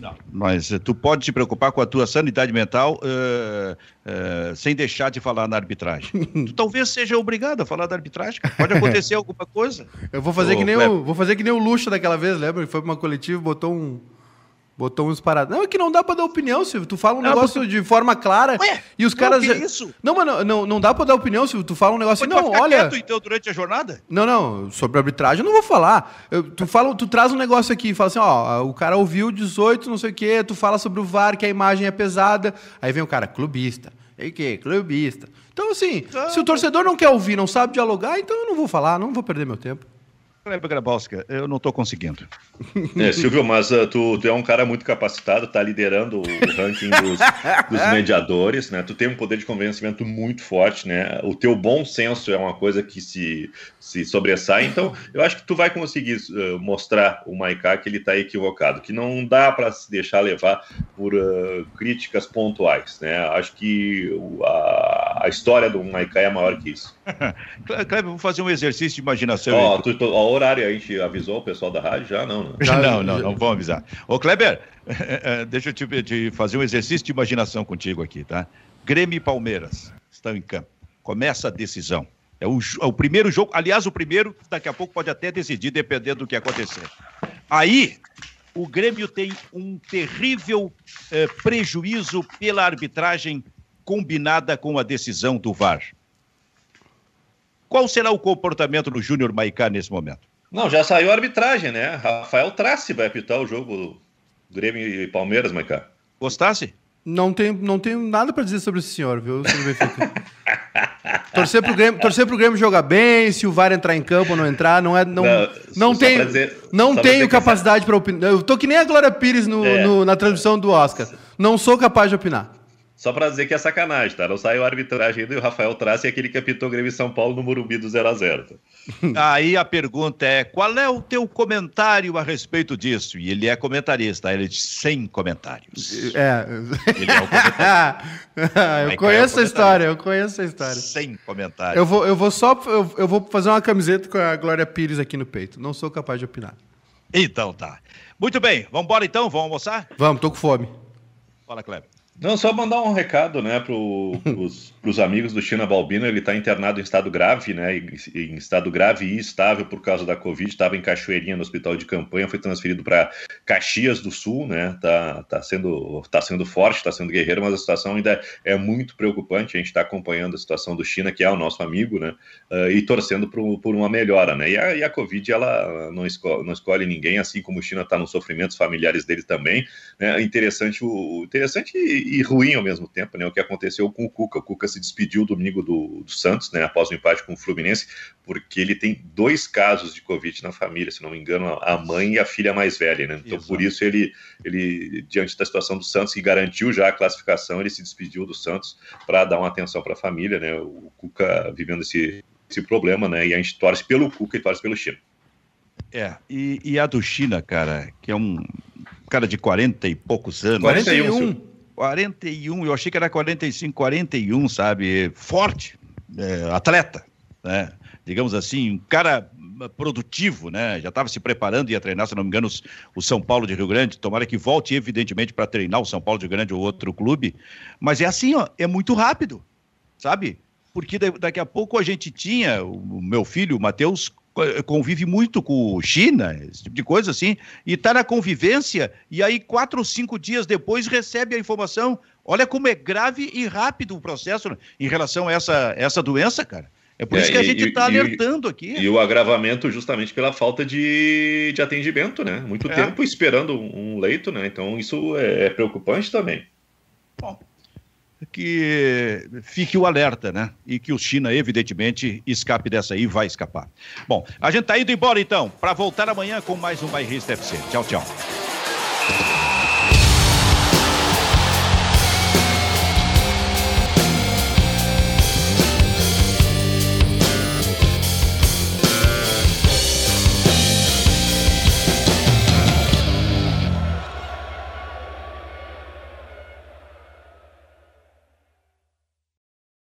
Não, mas tu pode te preocupar com a tua sanidade mental uh, uh, sem deixar de falar na arbitragem. tu talvez seja obrigado a falar da arbitragem. Pode acontecer alguma coisa. Eu vou fazer, que nem o, vou fazer que nem o Luxo daquela vez, lembra? Ele foi para uma coletiva e botou um Botou uns parados. Não, é que não dá pra dar opinião, Silvio. Tu fala um não, negócio porque... de forma clara Ué, e os caras. Não, isso? Não, mas não, não, dá pra dar opinião, Silvio. Tu fala um negócio assim, não, olha. Quieto, então, durante a jornada? Não, não. Sobre arbitragem eu não vou falar. Eu, tu, fala, tu traz um negócio aqui e fala assim, ó, o cara ouviu 18, não sei o quê, tu fala sobre o VAR, que a imagem é pesada. Aí vem o cara, clubista. E que? Clubista. Então, assim, ah, se o torcedor não quer ouvir, não sabe dialogar, então eu não vou falar, não vou perder meu tempo. Kleber Grabowska, eu não estou conseguindo. É, Silvio, mas uh, tu, tu, é um cara muito capacitado, está liderando o ranking dos, dos, mediadores, né? Tu tem um poder de convencimento muito forte, né? O teu bom senso é uma coisa que se, se sobressai, então eu acho que tu vai conseguir uh, mostrar o Maiká que ele está equivocado, que não dá para se deixar levar por uh, críticas pontuais, né? Acho que a, a história do Maiká é maior que isso. Kleber, vou fazer um exercício de imaginação. Ó, oh, tu, tu, ó, horário a gente avisou o pessoal da rádio já? Não, não. Já, não, não, não vão avisar. Ô, Kleber, deixa eu te, te, fazer um exercício de imaginação contigo aqui, tá? Grêmio e Palmeiras estão em campo. Começa a decisão. É o, é o primeiro jogo, aliás, o primeiro, daqui a pouco pode até decidir, dependendo do que acontecer. Aí, o Grêmio tem um terrível eh, prejuízo pela arbitragem combinada com a decisão do VAR. Qual será o comportamento do Júnior Maicá nesse momento? Não, já saiu a arbitragem, né? Rafael Trace vai apitar o jogo Grêmio e Palmeiras, Maicá. Gostasse? Não tenho, não tenho nada para dizer sobre esse senhor, viu, Benfica? torcer, pro Grêmio, torcer pro Grêmio jogar bem, se o VAR entrar em campo ou não entrar, não é. Não, não, não tenho, dizer, não tenho capacidade para opinar. Eu tô que nem a Glória Pires no, é. no, na transmissão do Oscar. Não sou capaz de opinar. Só para dizer que é sacanagem, tá? Não saiu a arbitragem do Rafael Trace e aquele que apitou o Grêmio São Paulo no Morumbi do 0x0. Tá? Aí a pergunta é: qual é o teu comentário a respeito disso? E ele é comentarista, ele diz sem comentários. É. Ele é o comentarista. eu conheço é a história, eu conheço a história. Sem comentários. Eu vou, eu vou só eu, eu vou fazer uma camiseta com a Glória Pires aqui no peito. Não sou capaz de opinar. Então tá. Muito bem, vamos embora então? Vamos almoçar? Vamos, tô com fome. Fala, Kleber. Não, só mandar um recado, né, para os amigos do China Balbino. Ele está internado em estado grave, né, em, estado grave e estável por causa da Covid. Estava em Cachoeirinha, no hospital de campanha, foi transferido para Caxias do Sul, né, tá, tá, sendo, tá sendo forte, está sendo guerreiro, mas a situação ainda é muito preocupante. A gente está acompanhando a situação do China, que é o nosso amigo, né, uh, e torcendo por, por uma melhora, né. E a, e a Covid, ela não escolhe, não escolhe ninguém, assim como o China está nos sofrimentos familiares dele também. Né, interessante, o, interessante e ruim ao mesmo tempo, né? O que aconteceu com o Cuca. O Cuca se despediu domingo do, do Santos, né? Após o empate com o Fluminense, porque ele tem dois casos de Covid na família, se não me engano, a mãe e a filha mais velha, né? Então, Exato. por isso, ele, ele, diante da situação do Santos, que garantiu já a classificação, ele se despediu do Santos para dar uma atenção para a família, né? O Cuca vivendo esse, esse problema, né? E a gente torce pelo Cuca e torce pelo China. É, e, e a do China, cara, que é um cara de 40 e poucos anos. 41. 41, eu achei que era 45, 41, sabe? Forte, é, atleta, né? Digamos assim, um cara produtivo, né? Já estava se preparando, ia treinar, se não me engano, o São Paulo de Rio Grande. Tomara que volte, evidentemente, para treinar o São Paulo de Rio Grande ou outro clube. Mas é assim, ó, é muito rápido, sabe? Porque daqui a pouco a gente tinha, o meu filho, o Matheus, convive muito com China, esse tipo de coisa assim, e está na convivência, e aí quatro ou cinco dias depois recebe a informação. Olha como é grave e rápido o processo em relação a essa, essa doença, cara. É por é, isso que a gente está alertando aqui. E o agravamento justamente pela falta de, de atendimento, né? Muito é. tempo esperando um leito, né? Então isso é, é preocupante também. Bom, que fique o alerta, né? E que o China, evidentemente, escape dessa aí, vai escapar. Bom, a gente tá indo embora então, para voltar amanhã com mais um Bairrista FC. Tchau, tchau.